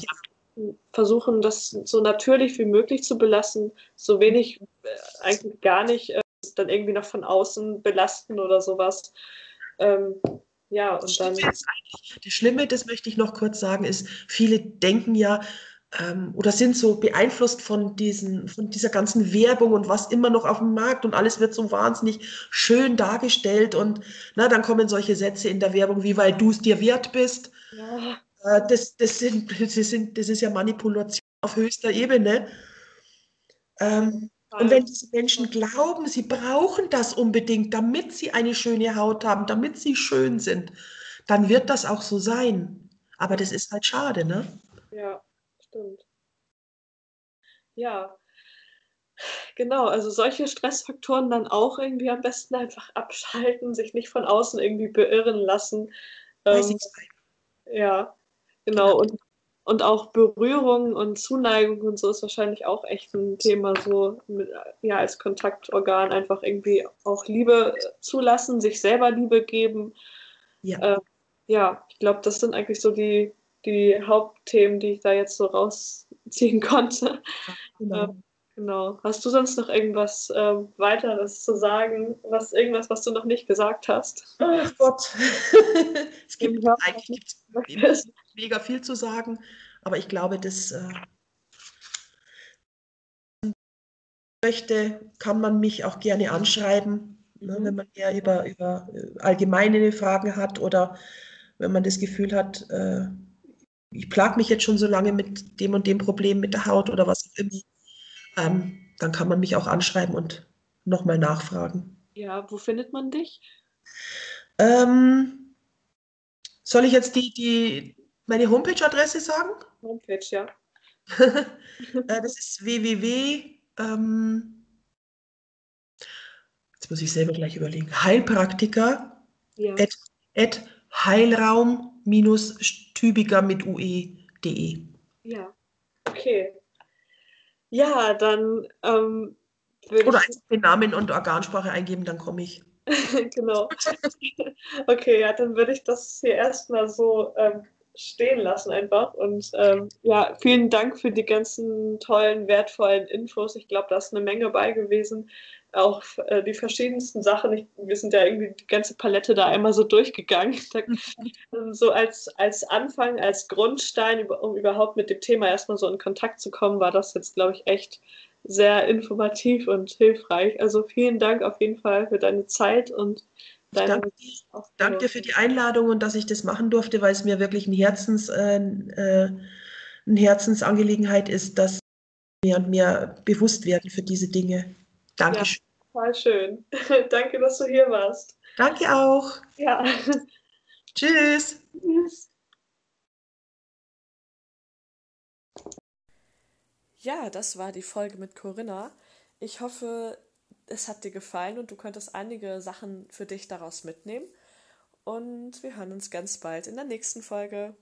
und versuchen, das so natürlich wie möglich zu belassen, so wenig, äh, eigentlich gar nicht, äh, dann irgendwie noch von außen belasten oder sowas. Ähm, ja, und dann. Das Schlimme, das möchte ich noch kurz sagen, ist, viele denken ja, ähm, oder sind so beeinflusst von, diesen, von dieser ganzen Werbung und was immer noch auf dem Markt und alles wird so wahnsinnig schön dargestellt und na, dann kommen solche Sätze in der Werbung wie, weil du es dir wert bist. Ja. Äh, das, das, sind, das, sind, das ist ja Manipulation auf höchster Ebene. Ähm, und wenn diese Menschen glauben, sie brauchen das unbedingt, damit sie eine schöne Haut haben, damit sie schön sind, dann wird das auch so sein. Aber das ist halt schade, ne? Ja stimmt. Ja, genau. Also solche Stressfaktoren dann auch irgendwie am besten einfach abschalten, sich nicht von außen irgendwie beirren lassen. Ähm, ja, genau. Und, und auch Berührung und Zuneigung und so ist wahrscheinlich auch echt ein Thema, so mit, ja, als Kontaktorgan einfach irgendwie auch Liebe zulassen, sich selber Liebe geben. Ja, äh, ja ich glaube, das sind eigentlich so die, die Hauptthemen, die ich da jetzt so rausziehen konnte. Genau. Ähm, genau. Hast du sonst noch irgendwas äh, weiteres zu sagen? Was, irgendwas, was du noch nicht gesagt hast? Ach Gott. es gibt eigentlich gibt's mega viel zu sagen, aber ich glaube, das äh, möchte, kann man mich auch gerne anschreiben. Ne? Mhm. Wenn man eher über, über äh, allgemeine Fragen hat oder wenn man das Gefühl hat, äh, ich plage mich jetzt schon so lange mit dem und dem Problem mit der Haut oder was auch immer, ähm, dann kann man mich auch anschreiben und nochmal nachfragen. Ja, wo findet man dich? Ähm, soll ich jetzt die, die, meine Homepage-Adresse sagen? Homepage, ja. Äh, das ist www. Ähm, jetzt muss ich selber gleich überlegen. Heilpraktiker ja. at, at Heilraum-Tübiger mit ue.de. Ja, okay. Ja, dann. Ähm, Oder einfach den Namen und Organsprache eingeben, dann komme ich. genau. okay, ja, dann würde ich das hier erstmal so ähm, stehen lassen einfach. Und ähm, ja, vielen Dank für die ganzen tollen, wertvollen Infos. Ich glaube, da ist eine Menge bei gewesen. Auch äh, die verschiedensten Sachen. Ich, wir sind ja irgendwie die ganze Palette da einmal so durchgegangen. So als, als Anfang, als Grundstein, um überhaupt mit dem Thema erstmal so in Kontakt zu kommen, war das jetzt, glaube ich, echt sehr informativ und hilfreich. Also vielen Dank auf jeden Fall für deine Zeit und Danke, danke dir für die Einladung und dass ich das machen durfte, weil es mir wirklich ein, Herzens, äh, äh, eine Herzensangelegenheit ist, dass mehr und mehr bewusst werden für diese Dinge. Dankeschön. Ja, total schön. danke, dass du hier warst. Danke auch. Ja. Tschüss. Tschüss. Ja, das war die Folge mit Corinna. Ich hoffe, es hat dir gefallen und du könntest einige Sachen für dich daraus mitnehmen. Und wir hören uns ganz bald in der nächsten Folge.